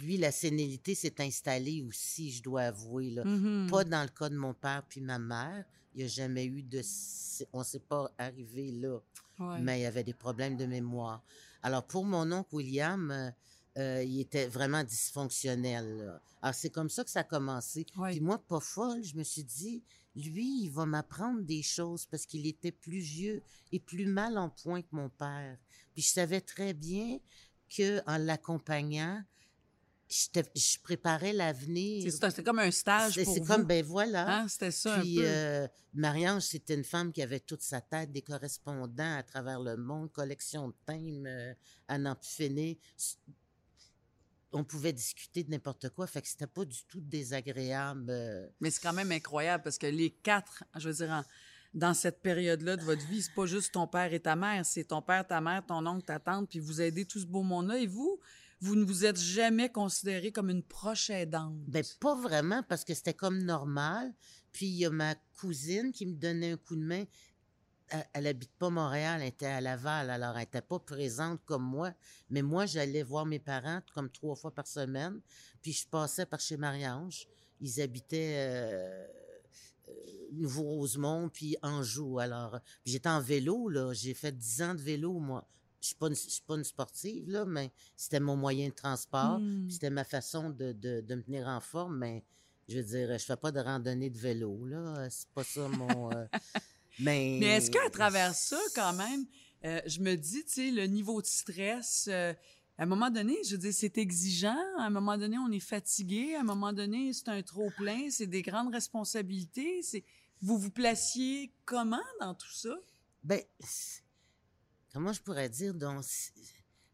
lui, la sénilité s'est installée aussi, je dois avouer. Là. Mhm. Pas dans le cas de mon père puis ma mère. Il n'y a jamais eu de... On ne s'est pas arrivé là Ouais. mais il y avait des problèmes de mémoire. Alors, pour mon oncle William, euh, euh, il était vraiment dysfonctionnel. là. Alors, c'est comme ça que ça a commencé. Ouais. Puis moi, pas folle, je me suis dit, lui, il va m'apprendre des choses parce qu'il était plus vieux et plus mal en point que mon père. Puis je savais très bien que en l'accompagnant, je préparais l'avenir. C'était comme un stage C'est pour c'est vous. comme, ben voilà. Hein, C'était ça Puis, un peu. euh, Marie-Ange, c'était une femme qui avait toute sa tête, des correspondants à travers le monde, collection de thèmes euh, à n'en plus finir. S- On pouvait discuter de n'importe quoi, fait que c'était pas du tout désagréable. euh. Mais c'est quand même incroyable parce que les quatre, je veux dire, en- dans cette période-là de votre vie, c'est pas juste ton père et ta mère, c'est ton père, ta mère, ton oncle, ta tante, puis vous aidez tout ce beau monde-là. Et vous, vous ne vous êtes jamais considéré comme une proche aidante? Ben, pas vraiment, parce que c'était comme normal. Puis, il y a ma cousine qui me donnait un coup de main. Elle, elle habite pas Montréal, elle était à Laval, alors elle était pas présente comme moi. Mais moi, j'allais voir mes parents comme trois fois par semaine. Puis, je passais par chez Marie-Ange. Ils habitaient euh, euh, Nouveau-Rosemont, puis Anjou. Alors, puis j'étais en vélo, là. J'ai fait dix ans de vélo, moi. Je suis pas une, je suis pas une sportive, là, mais c'était mon moyen de transport. Hmm. C'était ma façon de, de, de me tenir en forme, mais je veux dire, je fais pas de randonnée de vélo, là. C'est pas ça mon. euh, mais. Mais est-ce qu'à travers ça, quand même, euh, je me dis, tu sais, le niveau de stress, euh, à un moment donné, je dire, c'est exigeant. À un moment donné, on est fatigué. À un moment donné, c'est un trop-plein. C'est des grandes responsabilités. C'est... Vous vous placiez comment dans tout ça? Ben, comment je pourrais dire?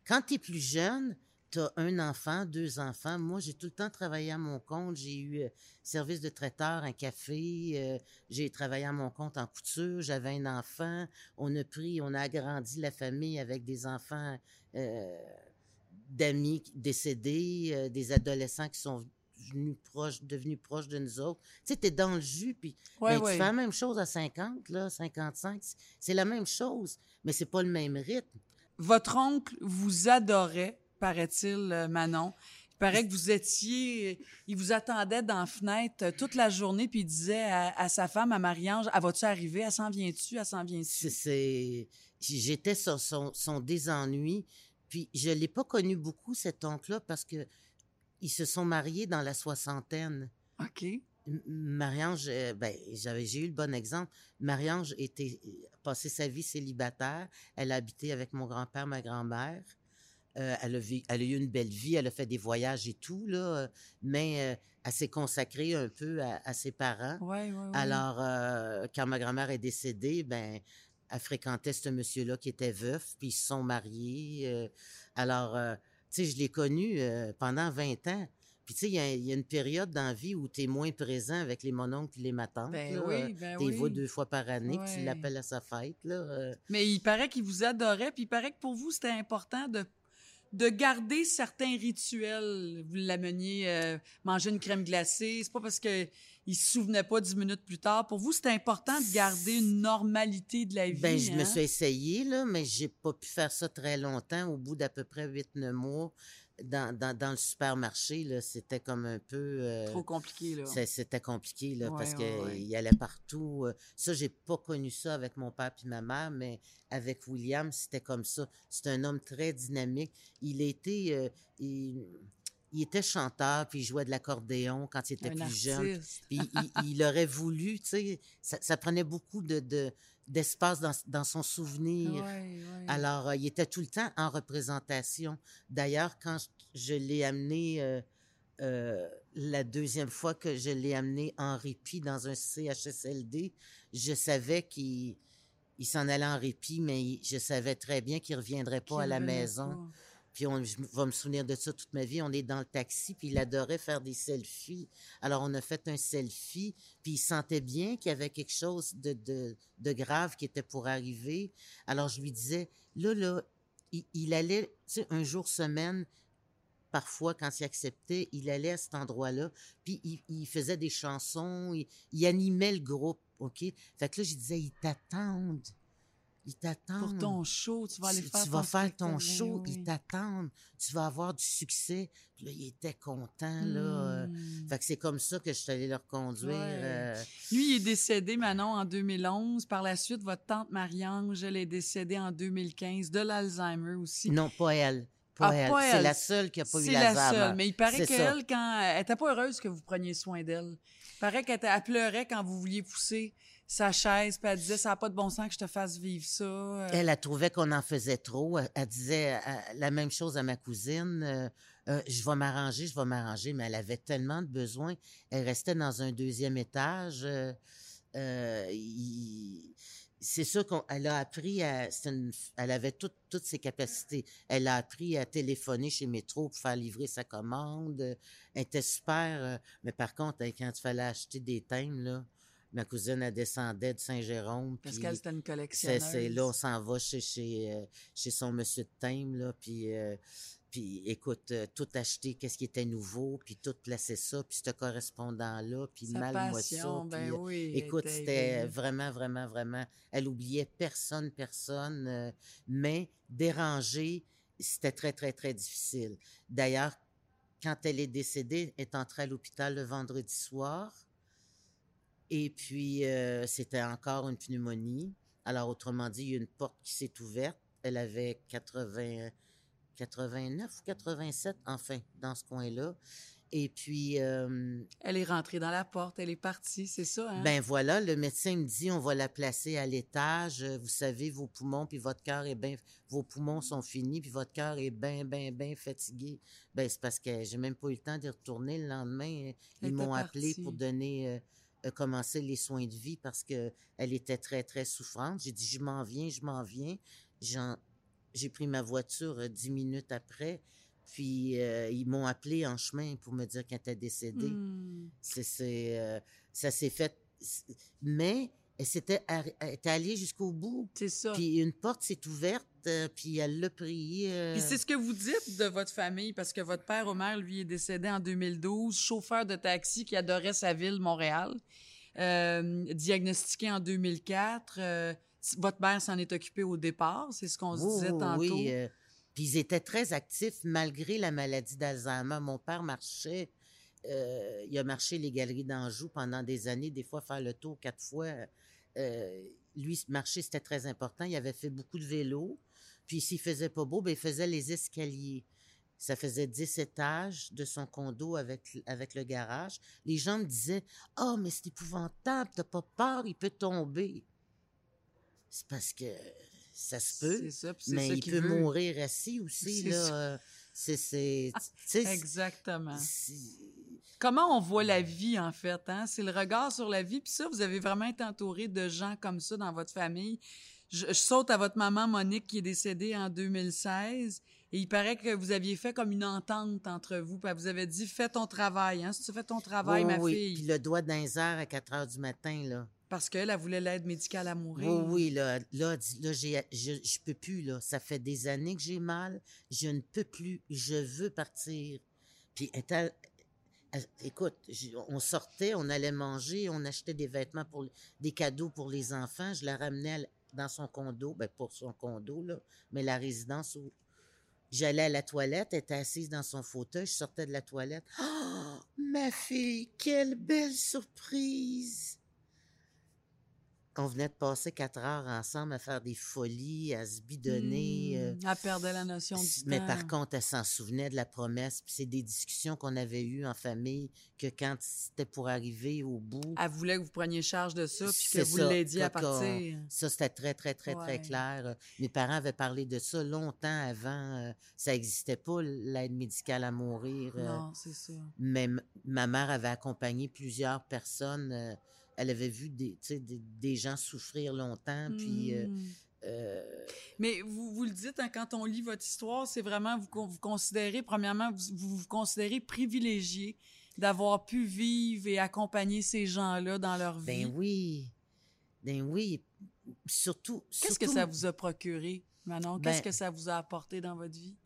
Quand tu es plus jeune, tu as un enfant, deux enfants. Moi, j'ai tout le temps travaillé à mon compte. J'ai eu euh, service de traiteur, un café. euh, j'ai travaillé à mon compte en couture. J'avais un enfant. On a pris, on a agrandi la famille avec des enfants euh, d'amis décédés, des adolescents qui sont proches, devenus proches de nous autres. Tu sais, t'es dans le jus, puis Ouais, ben, ouais. tu fais la même chose à 50, là, 55. c'est- la même chose, mais c'est pas le même rythme. Votre oncle vous adorait, paraît-il, euh, Manon. Il paraît que vous étiez... Il vous attendait dans la fenêtre euh, toute la journée, puis il disait à, à sa femme, à Marie-Ange, « Elle va-tu arriver? Elle s'en vient-tu? Elle s'en C'est- vient-tu? c'est- J'étais sur son, son désennui, puis je l'ai pas connu beaucoup, cet oncle-là, parce que ils se sont mariés dans la soixantaine. » OK. Marie-Ange, euh, ben, j'avais, j'ai eu le bon exemple. Marie-Ange était, passé sa vie célibataire. Elle a habité avec mon grand-père, ma grand-mère. Euh, elle, a elle a eu une belle vie, elle a fait des voyages et tout, là, mais euh, elle s'est consacrée un peu à, ses parents. Ouais, ouais, ouais. Alors, quand ma grand-mère est décédée, ben, elle fréquentait ce monsieur-là qui était veuf, puis ils se sont mariés. alors, sais, je l'ai connu pendant 20 ans. Puis, tu sais, il y, a une période dans la vie où tu es moins présent avec les mononcles et les matantes. Ben oui, ben tu les deux fois par année, puis tu l'appelles à sa fête. Là, euh. Mais il paraît qu'il vous adorait, puis il paraît que pour vous, c'était important de de garder certains rituels. Vous l'ameniez euh, manger une crème glacée, c'est pas parce que il se souvenait pas dix minutes plus tard. Pour vous, c'était important de garder une normalité de la vie. Ben, je me hein? suis essayé, là, mais j'ai pas pu faire ça très longtemps. Au bout d'à peu près huit, neuf mois, dans, dans, dans, le supermarché, là, c'était comme un peu... Euh, Trop compliqué, là. C'était compliqué, là, parce qu'il il allait partout. Euh. Ça, j'ai pas connu ça avec mon père et ma mère, mais avec William, c'était comme ça. C'est un homme très dynamique. Il était... Euh, il, il, était chanteur, puis il jouait de l'accordéon quand il était plus jeune. Puis il, il, aurait voulu, tu sais, ça, ça, prenait beaucoup de, de d'espace dans, dans, son souvenir. Alors, euh, il était tout le temps en représentation. D'ailleurs, quand je, l'ai amené euh, euh, la deuxième fois que je l'ai amené en répit dans un CHSLD, je savais qu'il il, s'en allait en répit, mais je savais très bien qu'il reviendrait pas à la maison. Puis on, vais me souvenir de ça toute ma vie. On est dans le taxi, puis il adorait faire des selfies. Alors on a fait un selfie, puis il sentait bien qu'il y avait quelque chose de, de, grave qui était pour arriver. Alors je lui disais, là, là, il, allait, tu sais, un jour semaine, parfois, quand il acceptait, il allait à cet endroit-là, puis il, il, faisait des chansons, il, il, animait le groupe, OK? Fait que là, je disais, ils t'attendent. Ils t'attendent. Pour ton show, tu vas aller faire Tu vas faire ton show, ils t'attendent. Tu vas avoir du succès. Puis là, il était content, là. Euh. Hmm. Fait que c'est comme ça que je suis allée leur conduire. Euh. Lui, il est décédé, Manon, en 2011. Par la suite, votre tante Marie-Ange, elle est décédée en 2015 de l'Alzheimer aussi. Non, pas elle. Pas ah, elle. C'est la seule qui a pas eu l'Alzheimer. C'est la seule. Mais il paraît qu'elle, quand elle était pas heureuse que vous preniez soin d'elle. Il paraît qu'elle pleurait quand vous vouliez pousser sa chaise, puis elle disait, ça n'a pas de bon sens que je te fasse vivre ça. Euh. Elle, a trouvé qu'on en faisait trop. Elle, disait euh, la même chose à ma cousine. Euh, je vais m'arranger, je vais m'arranger, mais elle avait tellement de besoins. Elle restait dans un deuxième étage. C'est sûr qu'elle a appris à, elle avait toutes ses capacités. Elle a appris à téléphoner chez Métro pour faire livrer sa commande. Elle était super, mais par contre, quand il fallait acheter des thèmes, là, ma cousine, elle descendait de Saint-Jérôme. Parce qu'elle, c'était une collectionneuse. C'est là, on s'en va chez, chez, euh, chez son monsieur de thème, là, puis... Euh, puis écoute, euh, tout acheter, qu'est-ce qui était nouveau, puis tout placer ça, puis ce correspondant-là, puis mal moi ça. Ben oui, écoute, c'était vraiment, vraiment, vraiment... Elle oubliait personne, personne, mais déranger, c'était très, très, très difficile. D'ailleurs, quand elle est décédée, elle est entrée à l'hôpital le vendredi soir, et puis, euh, c'était encore une pneumonie. Alors, autrement dit, il y a une porte qui s'est ouverte. Elle avait 80, 89 ou 87, enfin, dans ce coin-là. Et puis... Euh, elle est rentrée dans la porte, elle est partie, c'est ça, hein? Ben voilà, le médecin me dit, on va la placer à l'étage. Vous savez, vos poumons, puis votre cœur est bien... Vos poumons sont finis, puis votre cœur est bien, bien, bien fatigué. Ben, c'est parce que j'ai même pas eu le temps d'y retourner le lendemain. Ils m'ont appelé pour donner... Euh, commencer les soins de vie parce que elle était très, très souffrante. J'ai dit, je m'en viens, je m'en viens. J'ai pris ma voiture euh, dix minutes après. Puis euh, ils m'ont appelé en chemin pour me dire qu'elle était décédée. Hmm. C'est, euh, ça s'est fait. Mais elle s'était allée jusqu'au bout. C'est ça. Puis une porte s'est ouverte, euh, puis elle l'a prié. Euh. Puis c'est ce que vous dites de votre famille, parce que votre père, Omer, lui, est décédé en 2012, chauffeur de taxi qui adorait sa ville, Montréal, euh, diagnostiqué en 2004. Votre mère s'en est occupée au départ, c'est ce qu'on se disait tantôt. Oui, puis ils étaient très actifs malgré la maladie d'Alzheimer. Mon père marchait il a marché les galeries d'Anjou pendant des années, des fois faire le tour quatre fois euh, lui, marcher, c'était très important. Il avait fait beaucoup de vélo. Puis s'il faisait pas beau, ben, il faisait les escaliers. Ça faisait 10 étages de son condo avec, avec le garage. Les gens me disaient Oh, mais c'est épouvantable, t'as pas peur, il peut tomber. C'est parce que ça se peut. Ça, mais il peut mourir assis aussi. Là. C'est. Exactement. Comment on voit la vie, en fait? Hein? C'est le regard sur la vie. Puis ça, vous avez vraiment été entouré de gens comme ça dans votre famille. Je, saute à votre maman Monique qui est décédée en 2016. Et il paraît que vous aviez fait comme une entente entre vous. Puis vous avez dit, fais ton travail. Hein? Si tu fais ton travail, ma oui. fille. Puis le doigt d'un à 4 heures du matin, là. Parce qu'elle, elle voulait l'aide médicale à mourir. Oui, oui, là, là, j'ai, je, je peux plus, là. Ça fait des années que j'ai mal. Je ne peux plus. Je veux partir. Puis, écoute, on sortait, on allait manger, on achetait des vêtements pour des cadeaux pour les enfants. Je la ramenais dans son condo, ben pour son condo, là, mais la résidence où j'allais à la toilette, elle était assise dans son fauteuil, je sortais de la toilette. Oh, ma fille, quelle belle surprise! On venait de passer quatre heures ensemble à faire des folies, à se bidonner. Euh, mmh, à perdre la notion du mais par contre, elle s'en souvenait de la promesse. Puis c'est des discussions qu'on avait eues en famille que quand c'était pour arriver au bout. Elle voulait que vous preniez charge de ça, puis que vous l'aidiez à partir. Ça, c'était très, très, très, très clair. Mes parents avaient parlé de ça longtemps avant. Euh, ça n'existait pas, l'aide médicale à mourir. Euh. non, c'est ça. Mais ma mère avait accompagné plusieurs personnes elle avait vu des, des, des gens souffrir longtemps, puis... Euh, mmh. euh, Mais vous, vous le dites, hein, quand on lit votre histoire, c'est vraiment, vous, vous considérez, premièrement, vous vous, considérez privilégié d'avoir pu vivre et accompagner ces gens-là dans leur vie. Ben oui, ben oui, surtout... Qu'est-ce que ça vous a procuré, Manon? Qu'est-ce ben que ça vous a apporté dans votre vie?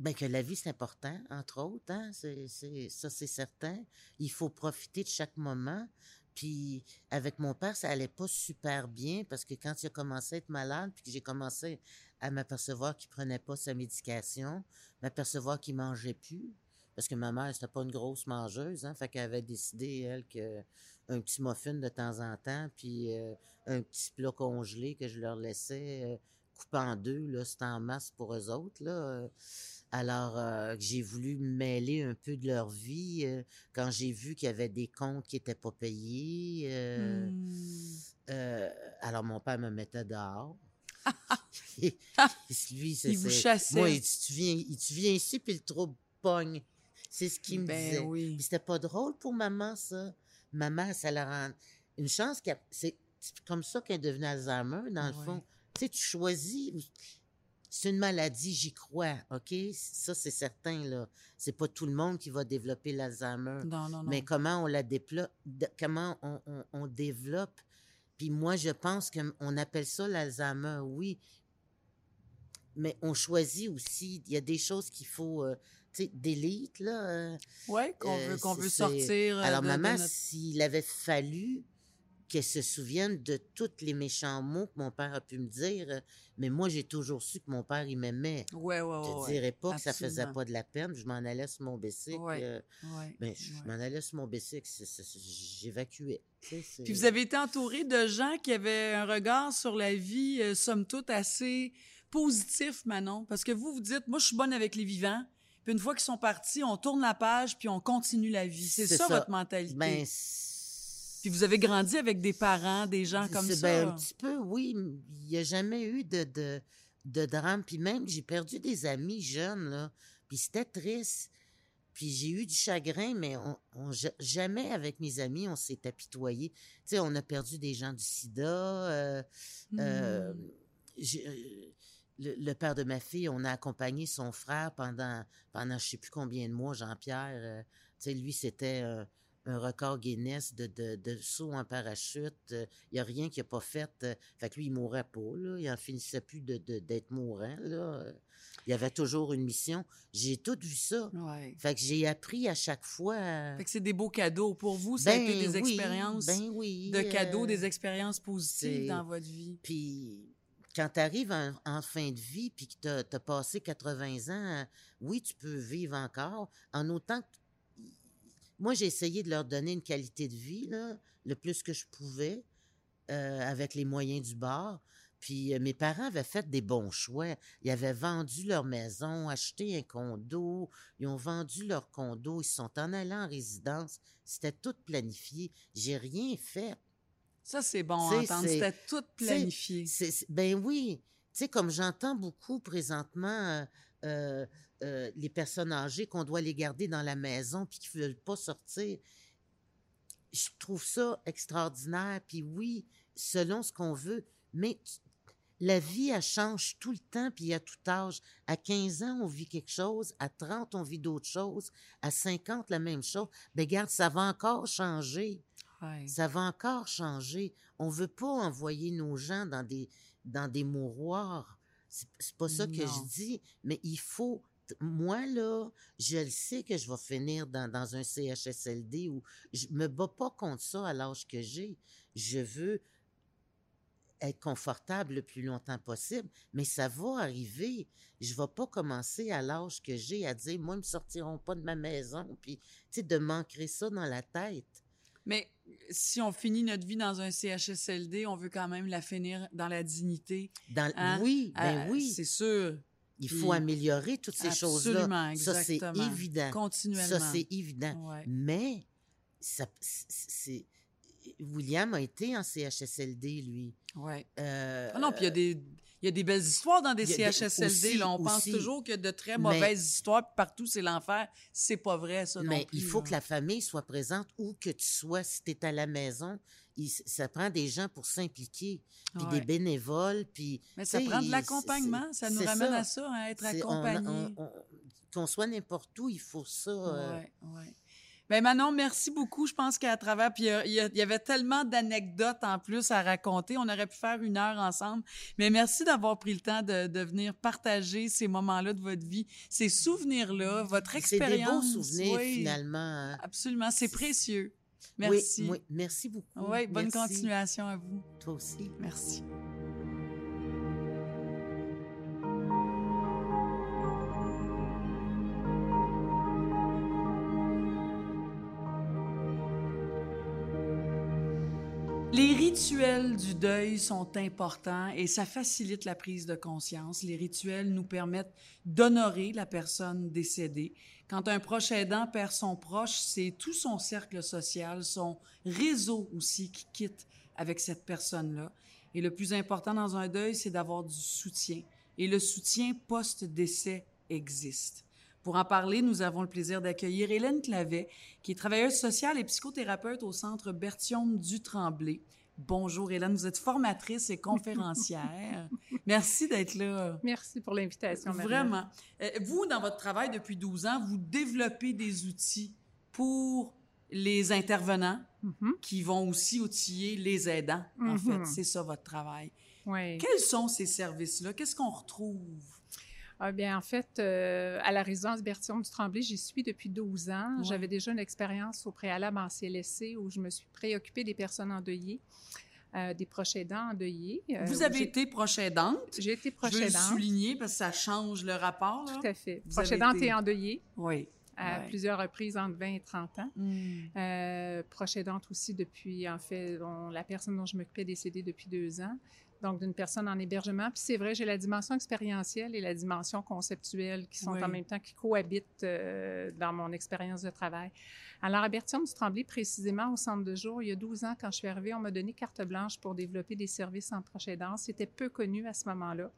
Ben que la vie, c'est important, entre autres. Hein? C'est, ça, c'est certain. Il faut profiter de chaque moment. Puis avec mon père, ça allait pas super bien parce que quand il a commencé à être malade, puis que j'ai commencé à m'apercevoir qu'il prenait pas sa médication, m'apercevoir qu'il mangeait plus, parce que ma mère, c'était pas une grosse mangeuse, hein, fait qu'elle avait décidé, elle, que un petit muffin de temps en temps, puis euh, un petit plat congelé que je leur laissais euh, couper en deux, là, c'était en masse pour eux autres, là. Euh. Alors, euh, j'ai voulu mêler un peu de leur vie euh, quand j'ai vu qu'il y avait des comptes qui n'étaient pas payés. Euh, mmh. alors, mon père me mettait dehors. lui, c'est, il vous chassait. Moi, il dit, tu viens, tu viens ici, puis le trouble pogne. C'est ce qu'il me ben disait. Oui. c'était pas drôle pour maman, ça. Maman, ça la rend... Une chance qu'elle... C'est comme ça qu'elle est devenue Alzheimer, dans le fond. Tu sais, tu choisis c'est une maladie, j'y crois, OK? Ça, c'est certain, là. C'est pas tout le monde qui va développer l'Alzheimer. Non, non, non. Mais comment on la développe, comment on, développe? Puis moi, je pense qu'on appelle ça l'Alzheimer, oui. Mais on choisit aussi, il y a des choses qu'il faut, euh, tu sais, d'élite, là. Euh, oui, qu'on veut, euh, qu'on veut sortir. Alors, maman, s'il avait fallu qu'elle se souvienne de tous les méchants mots que mon père a pu me dire. Euh, mais moi, j'ai toujours su que mon père, il m'aimait. Ouais, ouais, Je ne dirais pas que ça faisait pas de la peine. Je m'en allais sur mon bicycle. Euh, ben, je m'en allais sur mon bicycle. J'évacuais. Puis vous avez été entouré de gens qui avaient un regard sur la vie, euh, somme toute, assez positif, Manon. Parce que vous, vous dites, moi, je suis bonne avec les vivants. Puis une fois qu'ils sont partis, on tourne la page, puis on continue la vie. C'est ça, votre mentalité? Ben, puis vous avez grandi avec des parents, des gens comme ça? Ben, un petit peu, oui. Il n'y a jamais eu de, de, de drame. Puis même, j'ai perdu des amis jeunes, là. Puis c'était triste. Puis j'ai eu du chagrin, mais on, jamais avec mes amis, on s'est apitoyé. Tu sais, on a perdu des gens du sida. Euh, euh, hmm. euh, le, père de ma fille, on a accompagné son frère pendant, pendant je sais plus combien de mois, Jean-Pierre. tu sais, lui, c'était un record Guinness de, de, de saut en parachute. Il euh, n'y a rien qu'il n'a pas fait. Euh, fait que lui, il mourrait pas. Là. Il en finissait plus d'être de, mourant. Là. Il y avait toujours une mission. J'ai tout vu ça. Fait que j'ai appris à chaque fois. Fait que c'est des beaux cadeaux. Pour vous, ça a été ben des expériences ben oui, de cadeaux, des expériences positives dans votre vie. Puis quand tu arrives en, fin de vie puis que tu as, passé 80 ans, oui, tu peux vivre encore, en autant que moi, j'ai essayé de leur donner une qualité de vie, là, le plus que je pouvais, euh, avec les moyens du bord. Puis euh, mes parents avaient fait des bons choix. Ils avaient vendu leur maison, acheté un condo, ils ont vendu leur condo, ils sont en allant en résidence. C'était tout planifié. J'ai rien fait. Ça, c'est bon à entendre. C'était tout planifié. ben oui. Tu sais, comme j'entends beaucoup présentement euh, euh, les personnes âgées qu'on doit les garder dans la maison puis qui ne veulent pas sortir, je trouve ça extraordinaire. Puis oui, selon ce qu'on veut, mais la vie, elle change tout le temps, puis à tout âge. À 15 ans, on vit quelque chose. À 30, on vit d'autres choses. À 50, la même chose. Mais ben, regarde, ça va encore changer. Ça va encore changer. On veut pas envoyer nos gens dans des, dans des mouroirs. C'est pas ça que je dis, mais il faut moi, là, je le sais que je vais finir dans, dans, un CHSLD où je me bats pas contre ça à l'âge que j'ai. Je veux être confortable le plus longtemps possible, mais ça va arriver. Je vais pas commencer à l'âge que j'ai à dire, moi, ils me sortiront pas de ma maison, puis, tu sais, de manquer ça dans la tête. Mais si on finit notre vie dans un CHSLD, on veut quand même la finir dans la dignité. Dans, hein? Oui, ben euh, oui. C'est sûr. Il faut améliorer toutes ces choses-là. Absolument, Ça, c'est évident. Continuellement. Ça, c'est évident. Mais, ça, c'est William a été en CHSLD, lui. Oui. Euh, ah non, puis il y a des. Il y a des belles histoires dans des CHSLD. là, on pense toujours que de très mauvaises histoires, puis partout c'est l'enfer. C'est pas vrai, ça. Mais il faut que la famille soit présente où que tu sois. Si tu es à la maison, ça prend des gens pour s'impliquer, puis des bénévoles, puis... Mais ça prend de l'accompagnement, ça nous ramène à ça, à être accompagné. Qu'on soit n'importe où, il faut ça. Oui, euh, oui. Ben Manon, merci beaucoup. Je pense qu'à travers, puis il y, avait tellement d'anecdotes en plus à raconter. On aurait pu faire une heure ensemble. Mais merci d'avoir pris le temps de, de venir partager ces moments-là de votre vie, ces souvenirs-là, votre expérience. C'est des beaux souvenirs finalement. Hein. Absolument, c'est précieux. Merci. Oui, merci beaucoup. Oui, bonne continuation à vous. Toi aussi. Merci. Les rituels du deuil sont importants et ça facilite la prise de conscience. Les rituels nous permettent d'honorer la personne décédée. Quand un proche aidant perd son proche, c'est tout son cercle social, son réseau aussi qui quitte avec cette personne-là. Et le plus important dans un deuil, c'est d'avoir du soutien. Et le soutien post-décès existe. Pour en parler, nous avons le plaisir d'accueillir Hélène Clavet, qui est travailleuse sociale et psychothérapeute au Centre Bertium du Tremblay. Bonjour Hélène, vous êtes formatrice et conférencière. Merci d'être là. Merci pour l'invitation. Vraiment. Euh, vous, dans votre travail depuis 12 ans, vous développez des outils pour les intervenants mm-hmm. qui vont aussi outiller les aidants, en fait. Mm-hmm. C'est ça votre travail. Oui. Quels sont ces services-là? Qu'est-ce qu'on retrouve? Ah bien, en fait, euh, à la résidence Bertillon du Tremblay, j'y suis depuis 12 ans. J'avais déjà une expérience au préalable en CLSC où je me suis préoccupée des personnes endeuillées. Euh, des proches aidants endeuillés. Euh, Vous avez été proche aidante. J'ai été proche aidante. Je veux le souligner parce que ça change le rapport. Tout à fait. Vous proche aidante et endeuillée. Oui. À plusieurs reprises entre 20 et 30 ans. Hmm. proche aidante aussi depuis, en fait, la personne dont je m'occupais est décédée depuis deux ans donc d'une personne en hébergement. Puis c'est vrai, j'ai la dimension expérientielle et la dimension conceptuelle qui sont en même temps, qui cohabitent euh, dans mon expérience de travail. Alors, à Bertillon du Tremblay, précisément au centre de jour, il y a 12 ans, quand je suis arrivée, on m'a donné carte blanche pour développer des services en proche aidance. C'était peu connu à ce moment-là.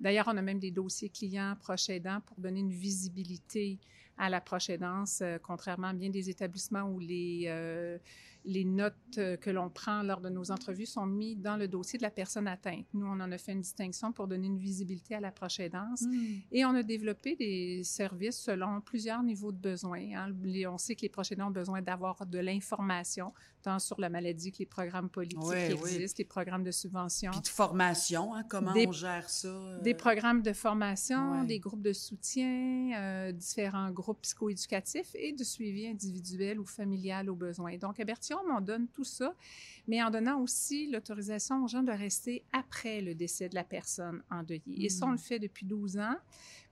D'ailleurs, on a même des dossiers clients proche aidants pour donner une visibilité à la proche aidance, euh, contrairement à bien des établissements où les... Euh, les notes euh, que l'on prend lors de nos entrevues sont mises dans le dossier de la personne atteinte. Nous, on en a fait une distinction pour donner une visibilité à la prochaine danse. Hmm. Et on a développé des services selon plusieurs niveaux de besoins. Hein. On sait que les proches ont besoin d'avoir de l'information, tant sur la maladie que les programmes politiques qui existent, les programmes de subvention. Puis de formation, hein, comment on gère ça? Euh? Des programmes de formation, des groupes de soutien, euh, différents groupes psychoéducatifs et de suivi individuel ou familial aux besoins. Donc, à on donne tout ça, mais en donnant aussi l'autorisation aux gens de rester après le décès de la personne endeuillée. Et ça, on le hmm. fait depuis 12 ans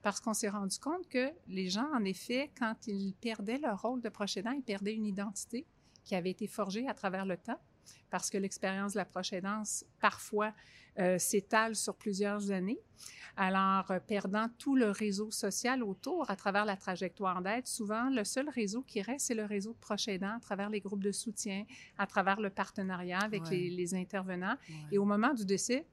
parce qu'on s'est rendu compte que les gens, en effet, quand ils perdaient leur rôle de proche aidant, ils perdaient une identité qui avait été forgée à travers le temps. Parce que l'expérience de la proche aidance, parfois, euh, s'étale sur plusieurs années. Alors, euh, perdant tout le réseau social autour à travers la trajectoire d'aide, souvent, le seul réseau qui reste, c'est le réseau de proches aidants à travers les groupes de soutien, à travers le partenariat avec les, intervenants. Et au moment du décès,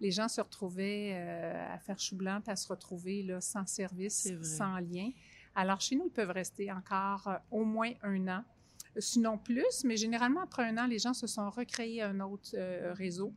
les gens se retrouvaient euh, à faire chou blanc, à se retrouver là, sans service, sans lien. Alors, chez nous, ils peuvent rester encore au moins un an sinon plus, mais généralement, après un an, les gens se sont recréés un autre réseau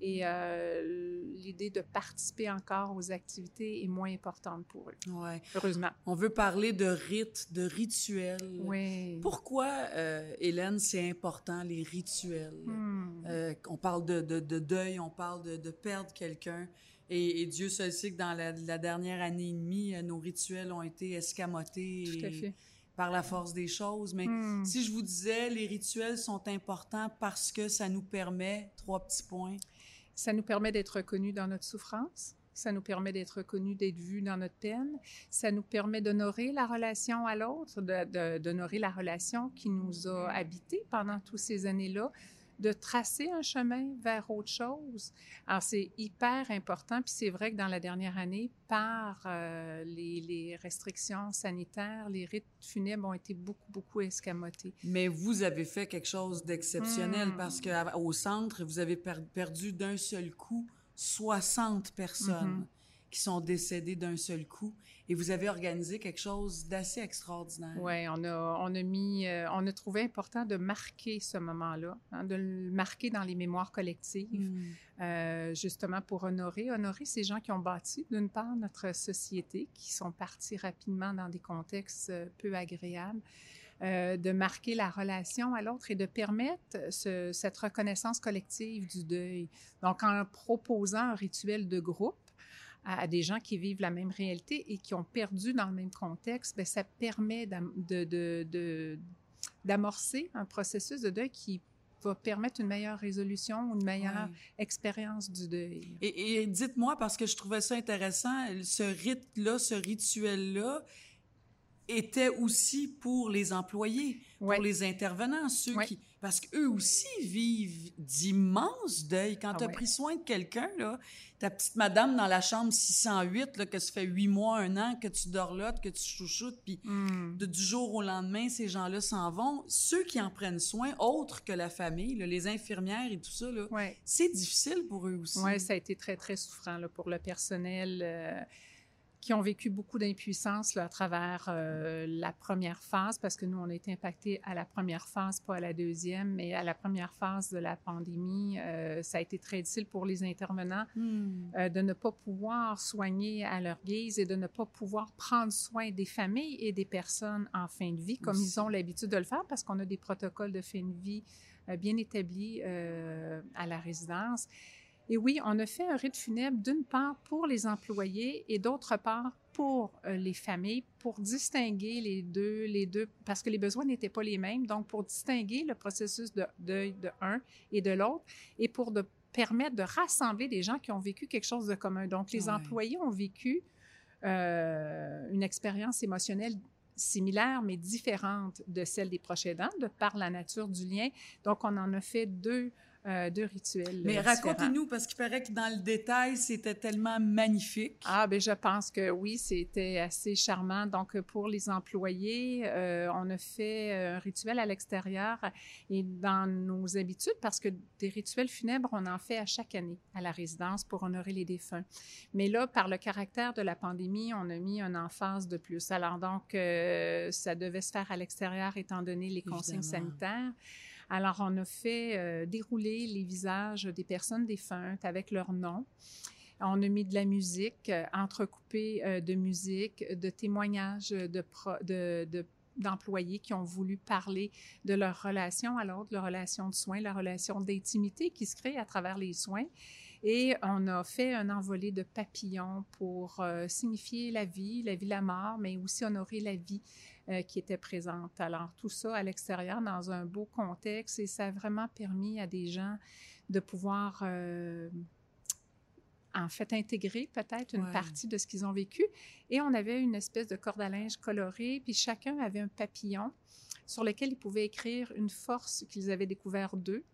et euh, l'idée de participer encore aux activités est moins importante pour eux. Ouais. Heureusement. On veut parler de rites, de rituels. Oui. Pourquoi, euh, Hélène, c'est important, les rituels? Hmm. Euh, on parle de, de, de, deuil, on parle de, de perdre quelqu'un. Et, Dieu seul sait que dans la, la, dernière année et demie, nos rituels ont été escamotés. Tout à fait par la force des choses. Mais hmm. si je vous disais, les rituels sont importants parce que ça nous permet, trois petits points, ça nous permet d'être reconnus dans notre souffrance. Ça nous permet d'être reconnus, d'être vus dans notre peine. Ça nous permet d'honorer la relation à l'autre, d'honorer la relation qui nous a habités pendant toutes ces années-là, de tracer un chemin vers autre chose. Alors, c'est hyper important. Puis c'est vrai que dans la dernière année, par euh, les, restrictions sanitaires, les rites funèbres ont été beaucoup, beaucoup escamotés. Mais vous avez fait quelque chose d'exceptionnel hmm. parce qu'au centre, vous avez perdu d'un seul coup 60 personnes. Mm-hmm qui sont décédés d'un seul coup. Et vous avez organisé quelque chose d'assez extraordinaire. Oui, on a, on a mis, euh, on a trouvé important de marquer ce moment-là, hein, de le marquer dans les mémoires collectives, hmm. euh, justement pour honorer, honorer ces gens qui ont bâti, d'une part, notre société, qui sont partis rapidement dans des contextes euh, peu agréables. de marquer la relation à l'autre et de permettre cette reconnaissance collective du deuil. Donc, en proposant un rituel de groupe, à, des gens qui vivent la même réalité et qui ont perdu dans le même contexte, bien, ça permet d'amorcer un processus de deuil qui va permettre une meilleure résolution, une meilleure expérience du deuil. Et, et dites-moi, parce que je trouvais ça intéressant, ce rite-là, ce rituel-là, était aussi pour les employés, pour les intervenants, ceux qui... Parce qu'eux aussi vivent d'immenses deuils. Quand ah tu as pris soin de quelqu'un, là, ta petite madame dans la chambre 608, là, que ça fait huit mois, un an que tu dors là, que tu chouchoutes, puis hmm. du jour au lendemain, ces gens-là s'en vont. Ceux qui en prennent soin, autres que la famille, les infirmières et tout ça, c'est difficile pour eux aussi. Oui, ça a été très, très souffrant là, pour le personnel. Euh, qui ont vécu beaucoup d'impuissance à travers euh, la première phase, parce que nous, on a été impactés à la première phase, pas à la deuxième, mais à la première phase de la pandémie, euh, ça a été très difficile pour les intervenants hmm. euh, de ne pas pouvoir soigner à leur guise et de ne pas pouvoir prendre soin des familles et des personnes en fin de vie, comme ils ont l'habitude de le faire, parce qu'on a des protocoles de fin de vie bien établis à la résidence. Et oui, on a fait un rite funèbre d'une part pour les employés et d'autre part pour euh, les familles, pour distinguer les deux, les deux, parce que les besoins n'étaient pas les mêmes. Donc, pour distinguer le processus de deuil de un et de l'autre, et pour de permettre de rassembler des gens qui ont vécu quelque chose de commun. Donc, les employés ont vécu euh, une expérience émotionnelle similaire mais différente de celle des proches aidants, de par la nature du lien. Donc, on en a fait deux euh, de rituels. Mais racontez-nous, parce qu'il paraît que dans le détail, c'était tellement magnifique. Ah, ben je pense que oui, c'était assez charmant. Donc, pour les employés, euh, on a fait un rituel à l'extérieur et dans nos habitudes, parce que des rituels funèbres, on en fait à chaque année à la résidence pour honorer les défunts. Mais là, par le caractère de la pandémie, on a mis un emphase de plus. Alors, donc, euh, ça devait se faire à l'extérieur étant donné les consignes sanitaires. Alors, on a fait euh, dérouler les visages des personnes défuntes avec leur nom. On a mis de la musique, euh, entrecoupée euh, de musique, de témoignages de, d'employés qui ont voulu parler de leur relation à l'autre, leur relation de soins, leur relation d'intimité qui se crée à travers les soins. Et on a fait un envolé de papillons pour signifier la vie, la vie, la mort, mais aussi honorer la vie euh, qui était présente. Alors, tout ça à l'extérieur, dans un beau contexte, et ça a vraiment permis à des gens de pouvoir, euh, en fait, intégrer peut-être une partie de ce qu'ils ont vécu. Et on avait une espèce de corde à linge colorée, puis chacun avait un papillon sur lesquels ils pouvaient écrire une force qu'ils avaient découvert d'eux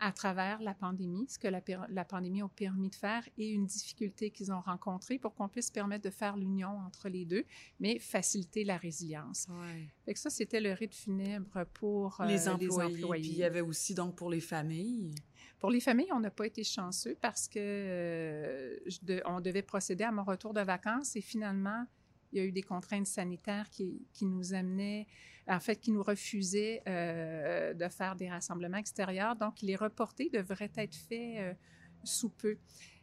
à travers la pandémie, ce que la, la, pandémie a permis de faire et une difficulté qu'ils ont rencontrée pour qu'on puisse permettre de faire l'union entre les deux, mais faciliter la résilience. Ouais. ça, c'était le rite funèbre pour euh, les, employés, les, Puis il y avait aussi donc pour les familles. Pour les familles, on n'a pas été chanceux parce que euh, de, on devait procéder à mon retour de vacances et finalement, il y a eu des contraintes sanitaires qui, qui nous amenaient en fait, qui nous refusait euh, de faire des rassemblements extérieurs. Donc, les reportés devraient être faits euh, sous peu.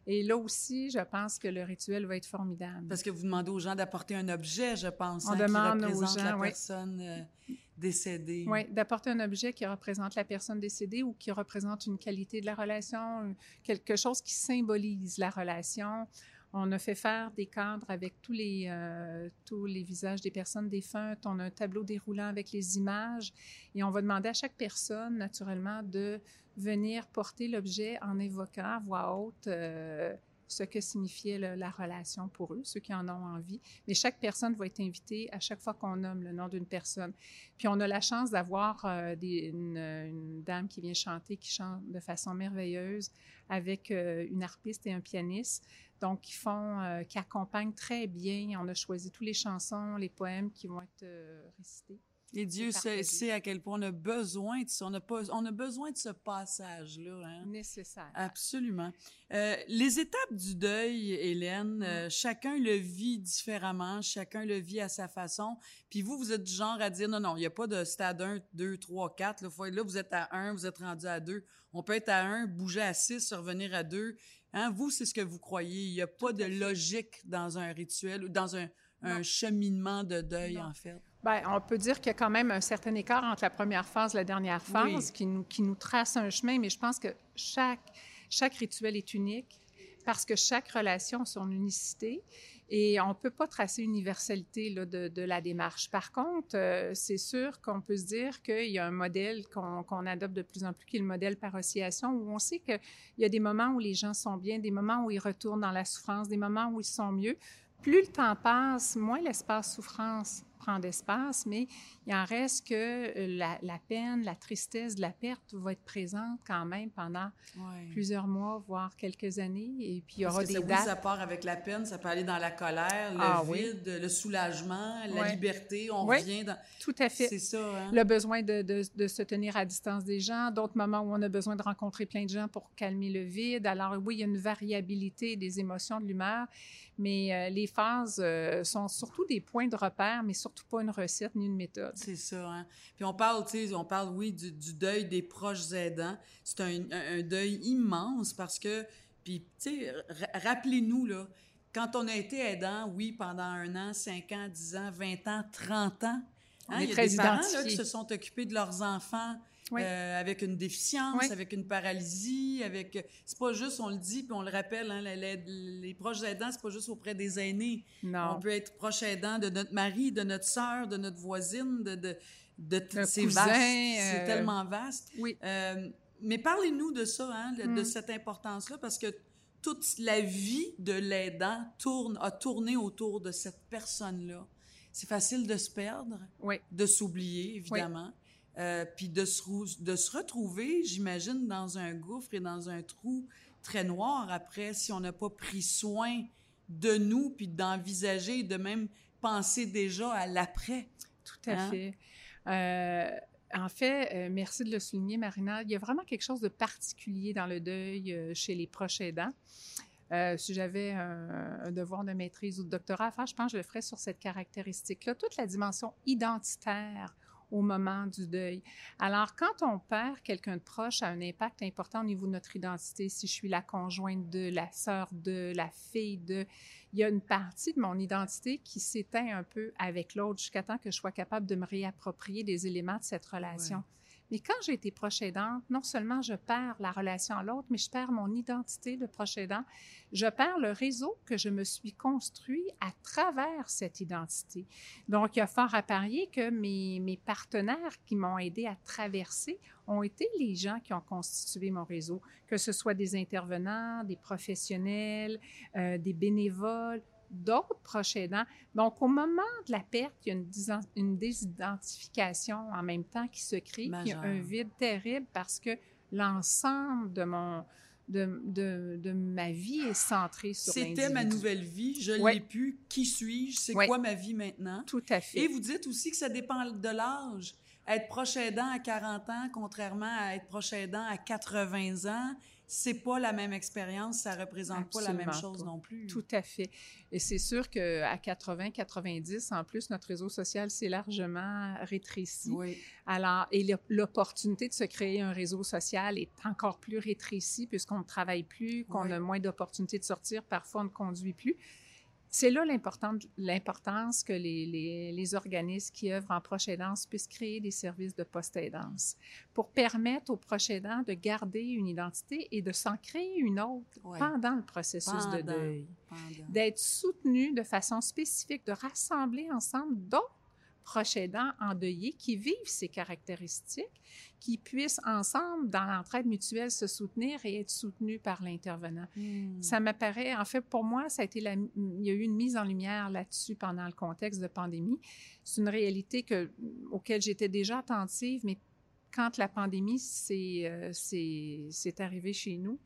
Et là aussi, je pense que le rituel va être formidable. Parce que vous demandez aux gens d'apporter un objet, je pense, On hein, demande qui représente aux gens, la personne euh, décédée. Oui, d'apporter un objet qui représente la personne décédée ou qui représente une qualité de la relation, quelque chose qui symbolise la relation. On a fait faire des cadres avec tous les, euh, tous les visages des personnes défuntes. On a un tableau déroulant avec les images et on va demander à chaque personne, naturellement, de venir porter l'objet en évoquant à voix haute euh, ce que signifiait la relation pour eux, ceux qui en ont envie. Mais chaque personne va être invitée à chaque fois qu'on nomme le nom d'une personne. Puis on a la chance d'avoir euh, une, une, dame qui vient chanter, qui chante de façon merveilleuse avec une harpiste et un pianiste donc qui font, euh, qui accompagnent très bien. On a choisi toutes les chansons, les poèmes qui vont être euh, récités. Et Dieu sait, à quel point on a besoin de ça. On a, pas, on a besoin de ce passage-là. Hein? Nécessaire. Absolument. Euh, les étapes du deuil, Hélène, euh, chacun le vit différemment, chacun le vit à sa façon. Puis vous, vous êtes du genre à dire non, non, il n'y a pas de stade 1, 2, 3, 4. Là, là, vous êtes à 1, vous êtes rendu à 2. On peut être à 1, bouger à 6, revenir à 2. Hein? Vous, c'est ce que vous croyez. Il n'y a pas de logique dans un rituel ou dans un, un cheminement de deuil, en fait. Bien, on peut dire qu'il y a quand même un certain écart entre la première phase et la dernière phase qui, nous, qui nous trace un chemin, mais je pense que chaque, chaque rituel est unique parce que chaque relation a son unicité et on ne peut pas tracer universalité là, de, de, la démarche. Par contre, euh, c'est sûr qu'on peut se dire qu'il y a un modèle qu'on adopte de plus en plus, qui est le modèle par oscillation, où on sait qu'il y a des moments où les gens sont bien, des moments où ils retournent dans la souffrance, des moments où ils sont mieux. Plus le temps passe, moins l'espace souffrance prend d'espace, mais il en reste que euh, la, la, peine, la tristesse de la perte va être présente quand même pendant plusieurs mois, voire quelques années. Et puis, il y aura des ça, dates. Oui, ça part avec la peine, ça peut aller dans la colère, le ah, vide, oui. le soulagement, la liberté. On oui, revient dans... Tout à fait. C'est ça. Hein? Le besoin de, de, de, se tenir à distance des gens, d'autres moments où on a besoin de rencontrer plein de gens pour calmer le vide. Alors, oui, il y a une variabilité des émotions, de l'humeur, mais euh, les phases euh, sont surtout des points de repère, mais surtout pas une recette ni une méthode. C'est ça. Hein? Puis on parle, tu sais, on parle, oui, du, du, deuil des proches aidants. C'est un, un, un, deuil immense parce que, puis, tu sais, rappelez-nous, là, quand on a été aidant, oui, pendant un an, cinq ans, dix ans, vingt ans, trente ans, hein, il y a des parents là, qui se sont occupés de leurs enfants oui. euh, avec une déficience, oui. avec une paralysie, avec c'est pas juste on le dit puis on le rappelle hein, les, les, les proches aidants c'est pas juste auprès des aînés. Non. On peut être proche aidant de notre mari, de notre sœur, de notre voisine, de de, de c'est vaste, euh... c'est tellement vaste. Oui. Euh, mais parlez-nous de ça, hein, de, mm. de cette importance-là, parce que toute la vie de l'aidant tourne, a tourné autour de cette personne-là. C'est facile de se perdre, oui. de s'oublier, évidemment. Euh, puis de se, de se retrouver, j'imagine, dans un gouffre et dans un trou très noir après, si on n'a pas pris soin de nous, puis d'envisager, de même penser déjà à l'après. Tout à hein? fait. Euh, en fait, euh, merci de le souligner, Marina. Il y a vraiment quelque chose de particulier dans le deuil chez les proches aidants. Euh, si j'avais un, un, devoir de maîtrise ou de doctorat à faire, je pense que je le ferais sur cette caractéristique-là. Toute la dimension identitaire au moment du deuil. Alors, quand on perd quelqu'un de proche, a un impact important au niveau de notre identité. Si je suis la conjointe de, la sœur de, la fille de, il y a une partie de mon identité qui s'éteint un peu avec l'autre jusqu'à temps que je sois capable de me réapproprier des éléments de cette relation. Mais quand j'ai été proche non seulement je perds la relation à l'autre, mais je perds mon identité de proche. Je perds le réseau que je me suis construit à travers cette identité. Donc, il y a fort à parier que mes, mes partenaires qui m'ont aidé à traverser ont été les gens qui ont constitué mon réseau, que ce soit des intervenants, des professionnels, euh, des bénévoles, d'autres proches aidants. Donc, au moment de la perte, il y a une, une désidentification en même temps qui se crée, il y a un vide terrible parce que l'ensemble de mon de, de, de, ma vie est centrée sur C'était ma nouvelle vie, je l'ai pu. Qui suis-je? C'est quoi ma vie maintenant? Tout à fait. Et vous dites aussi que ça dépend de l'âge. Être proche aidant à 40 ans, contrairement à être proche aidant à 80 ans, c'est pas la même expérience, ça représente pas la même chose non plus. Tout à fait. Et c'est sûr qu'à 80, 90, en plus, notre réseau social s'est largement rétréci. Oui. Alors, et l'opportunité de se créer un réseau social est encore plus rétrécie puisqu'on ne travaille plus, qu'on a moins d'opportunités de sortir, parfois on ne conduit plus. C'est là l'importance que les, les, organismes qui œuvrent en proche aidance puissent créer des services de post-aidance pour permettre aux proches aidants de garder une identité et de s'en créer une autre pendant le processus de deuil. D'être soutenus de façon spécifique, de rassembler ensemble d'autres proches aidants endeuillés qui vivent ces caractéristiques, qui puissent ensemble, dans l'entraide mutuelle, se soutenir et être soutenus par l'intervenant. Hmm. Ça m'apparaît, en fait, pour moi, ça a été la, il y a eu une mise en lumière là-dessus pendant le contexte de pandémie. C'est une réalité que, auquel j'étais déjà attentive, mais quand la pandémie s'est euh, arrivée chez nous,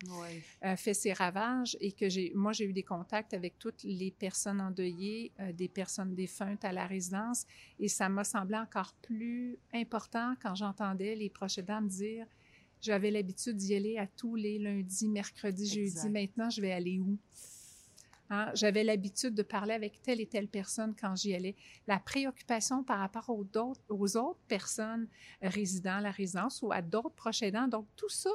euh, fait ses ravages et que j'ai, moi, j'ai eu des contacts avec toutes les personnes endeuillées, euh, des personnes défuntes à la résidence et ça m'a semblé encore plus important quand j'entendais les proches dames dire j'avais l'habitude d'y aller à tous les lundis, mercredis, jeudis. Maintenant, je vais aller où? Hein, j'avais l'habitude de parler avec telle et telle personne quand j'y allais. La préoccupation par rapport aux, autres, personnes résidant la résidence ou à d'autres proches aidants. Donc, tout ça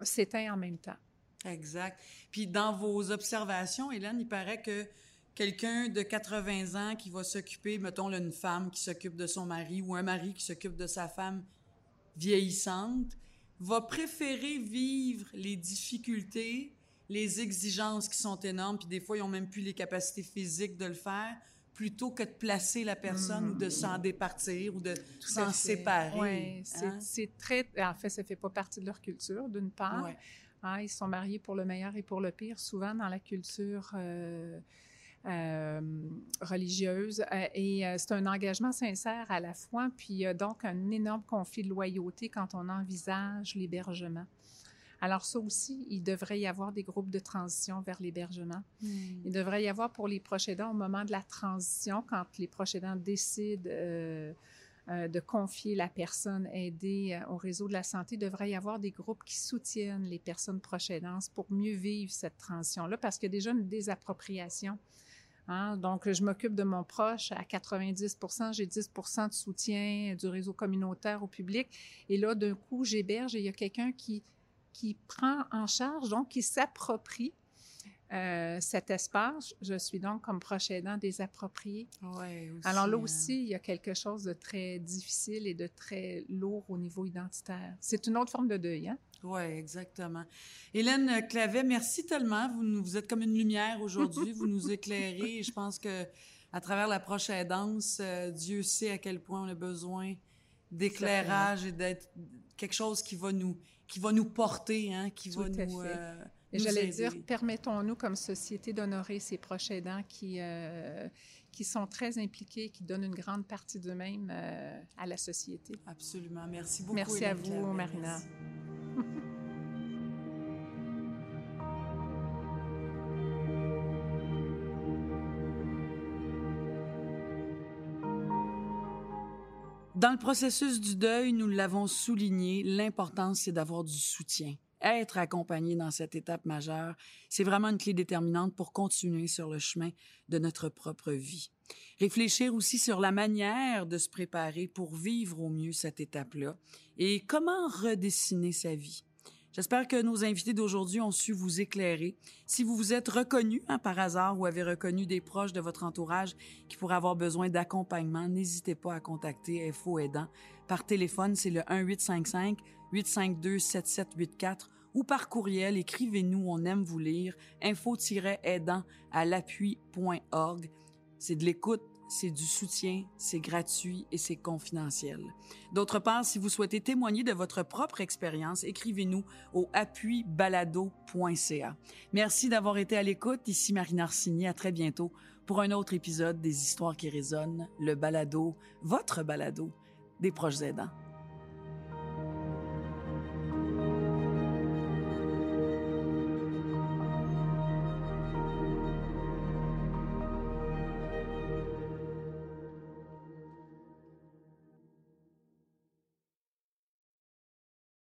s'éteint en même temps. Exact. Puis, dans vos observations, Hélène, il paraît que quelqu'un de 80 ans qui va s'occuper, mettons, une femme qui s'occupe de son mari ou un mari qui s'occupe de sa femme vieillissante, va préférer vivre les difficultés les exigences qui sont énormes, puis des fois, ils n'ont même plus les capacités physiques de le faire, plutôt que de placer la personne ou de s'en départir ou de s'en séparer. Oui, hein? c'est très... En fait, ça ne fait pas partie de leur culture, d'une part. Hein, ils sont mariés pour le meilleur et pour le pire, souvent dans la culture... Euh, euh, religieuse euh, et c'est un engagement sincère à la fois, puis donc un énorme conflit de loyauté quand on envisage l'hébergement. Alors ça aussi, il devrait y avoir des groupes de transition vers l'hébergement. Hmm. Il devrait y avoir pour les proches aidants au moment de la transition, quand les proches aidants décident euh, euh, de confier la personne aidée euh, au réseau de la santé, il devrait y avoir des groupes qui soutiennent les personnes proches aidantes pour mieux vivre cette transition-là, parce qu'il y a déjà une désappropriation. Hein. Donc, je m'occupe de mon proche à 90% j'ai 10% de soutien du réseau communautaire au public. Et là, d'un coup, j'héberge et il y a quelqu'un qui qui prend en charge, donc qui s'approprie euh, cet espace. Je suis donc comme proche aidant désapproprié. Ouais, Alors là hein. aussi, il y a quelque chose de très difficile et de très lourd au niveau identitaire. C'est une autre forme de deuil, hein? Oui, exactement. Hélène Clavet, merci tellement. Vous, vous êtes comme une lumière aujourd'hui. vous nous éclairez. je pense que à travers la proche aidance, euh, Dieu sait à quel point on a besoin d'éclairage et d'être quelque chose qui va nous qui va nous porter, hein, qui va nous. Euh, j'allais dire, permettons-nous comme société d'honorer ces proches aidants qui, euh, qui sont très impliqués, qui donnent une grande partie d'eux-mêmes euh, à la société. Absolument. Merci beaucoup. Merci à vous, Marina. Dans le processus du deuil, nous l'avons souligné, l'importance, c'est d'avoir du soutien. Être accompagné dans cette étape majeure, c'est vraiment une clé déterminante pour continuer sur le chemin de notre propre vie. Réfléchir aussi sur la manière de se préparer pour vivre au mieux cette étape-là et comment redessiner sa vie? J'espère que nos invités d'aujourd'hui ont su vous éclairer. Si vous vous êtes reconnu hein, par hasard ou avez reconnu des proches de votre entourage qui pourraient avoir besoin d'accompagnement, n'hésitez pas à contacter FO Aidant. Par téléphone, c'est le 1855 852 7784 ou par courriel, écrivez-nous, on aime vous lire, info-aidant à l'appui.org. C'est de l'écoute, c'est du soutien, c'est gratuit et c'est confidentiel. D'autre part, si vous souhaitez témoigner de votre propre expérience, écrivez-nous au appuibalado.ca. Merci d'avoir été à l'écoute. Ici Marina Arsini. À très bientôt pour un autre épisode des Histoires qui résonnent, le balado, votre balado des proches aidants.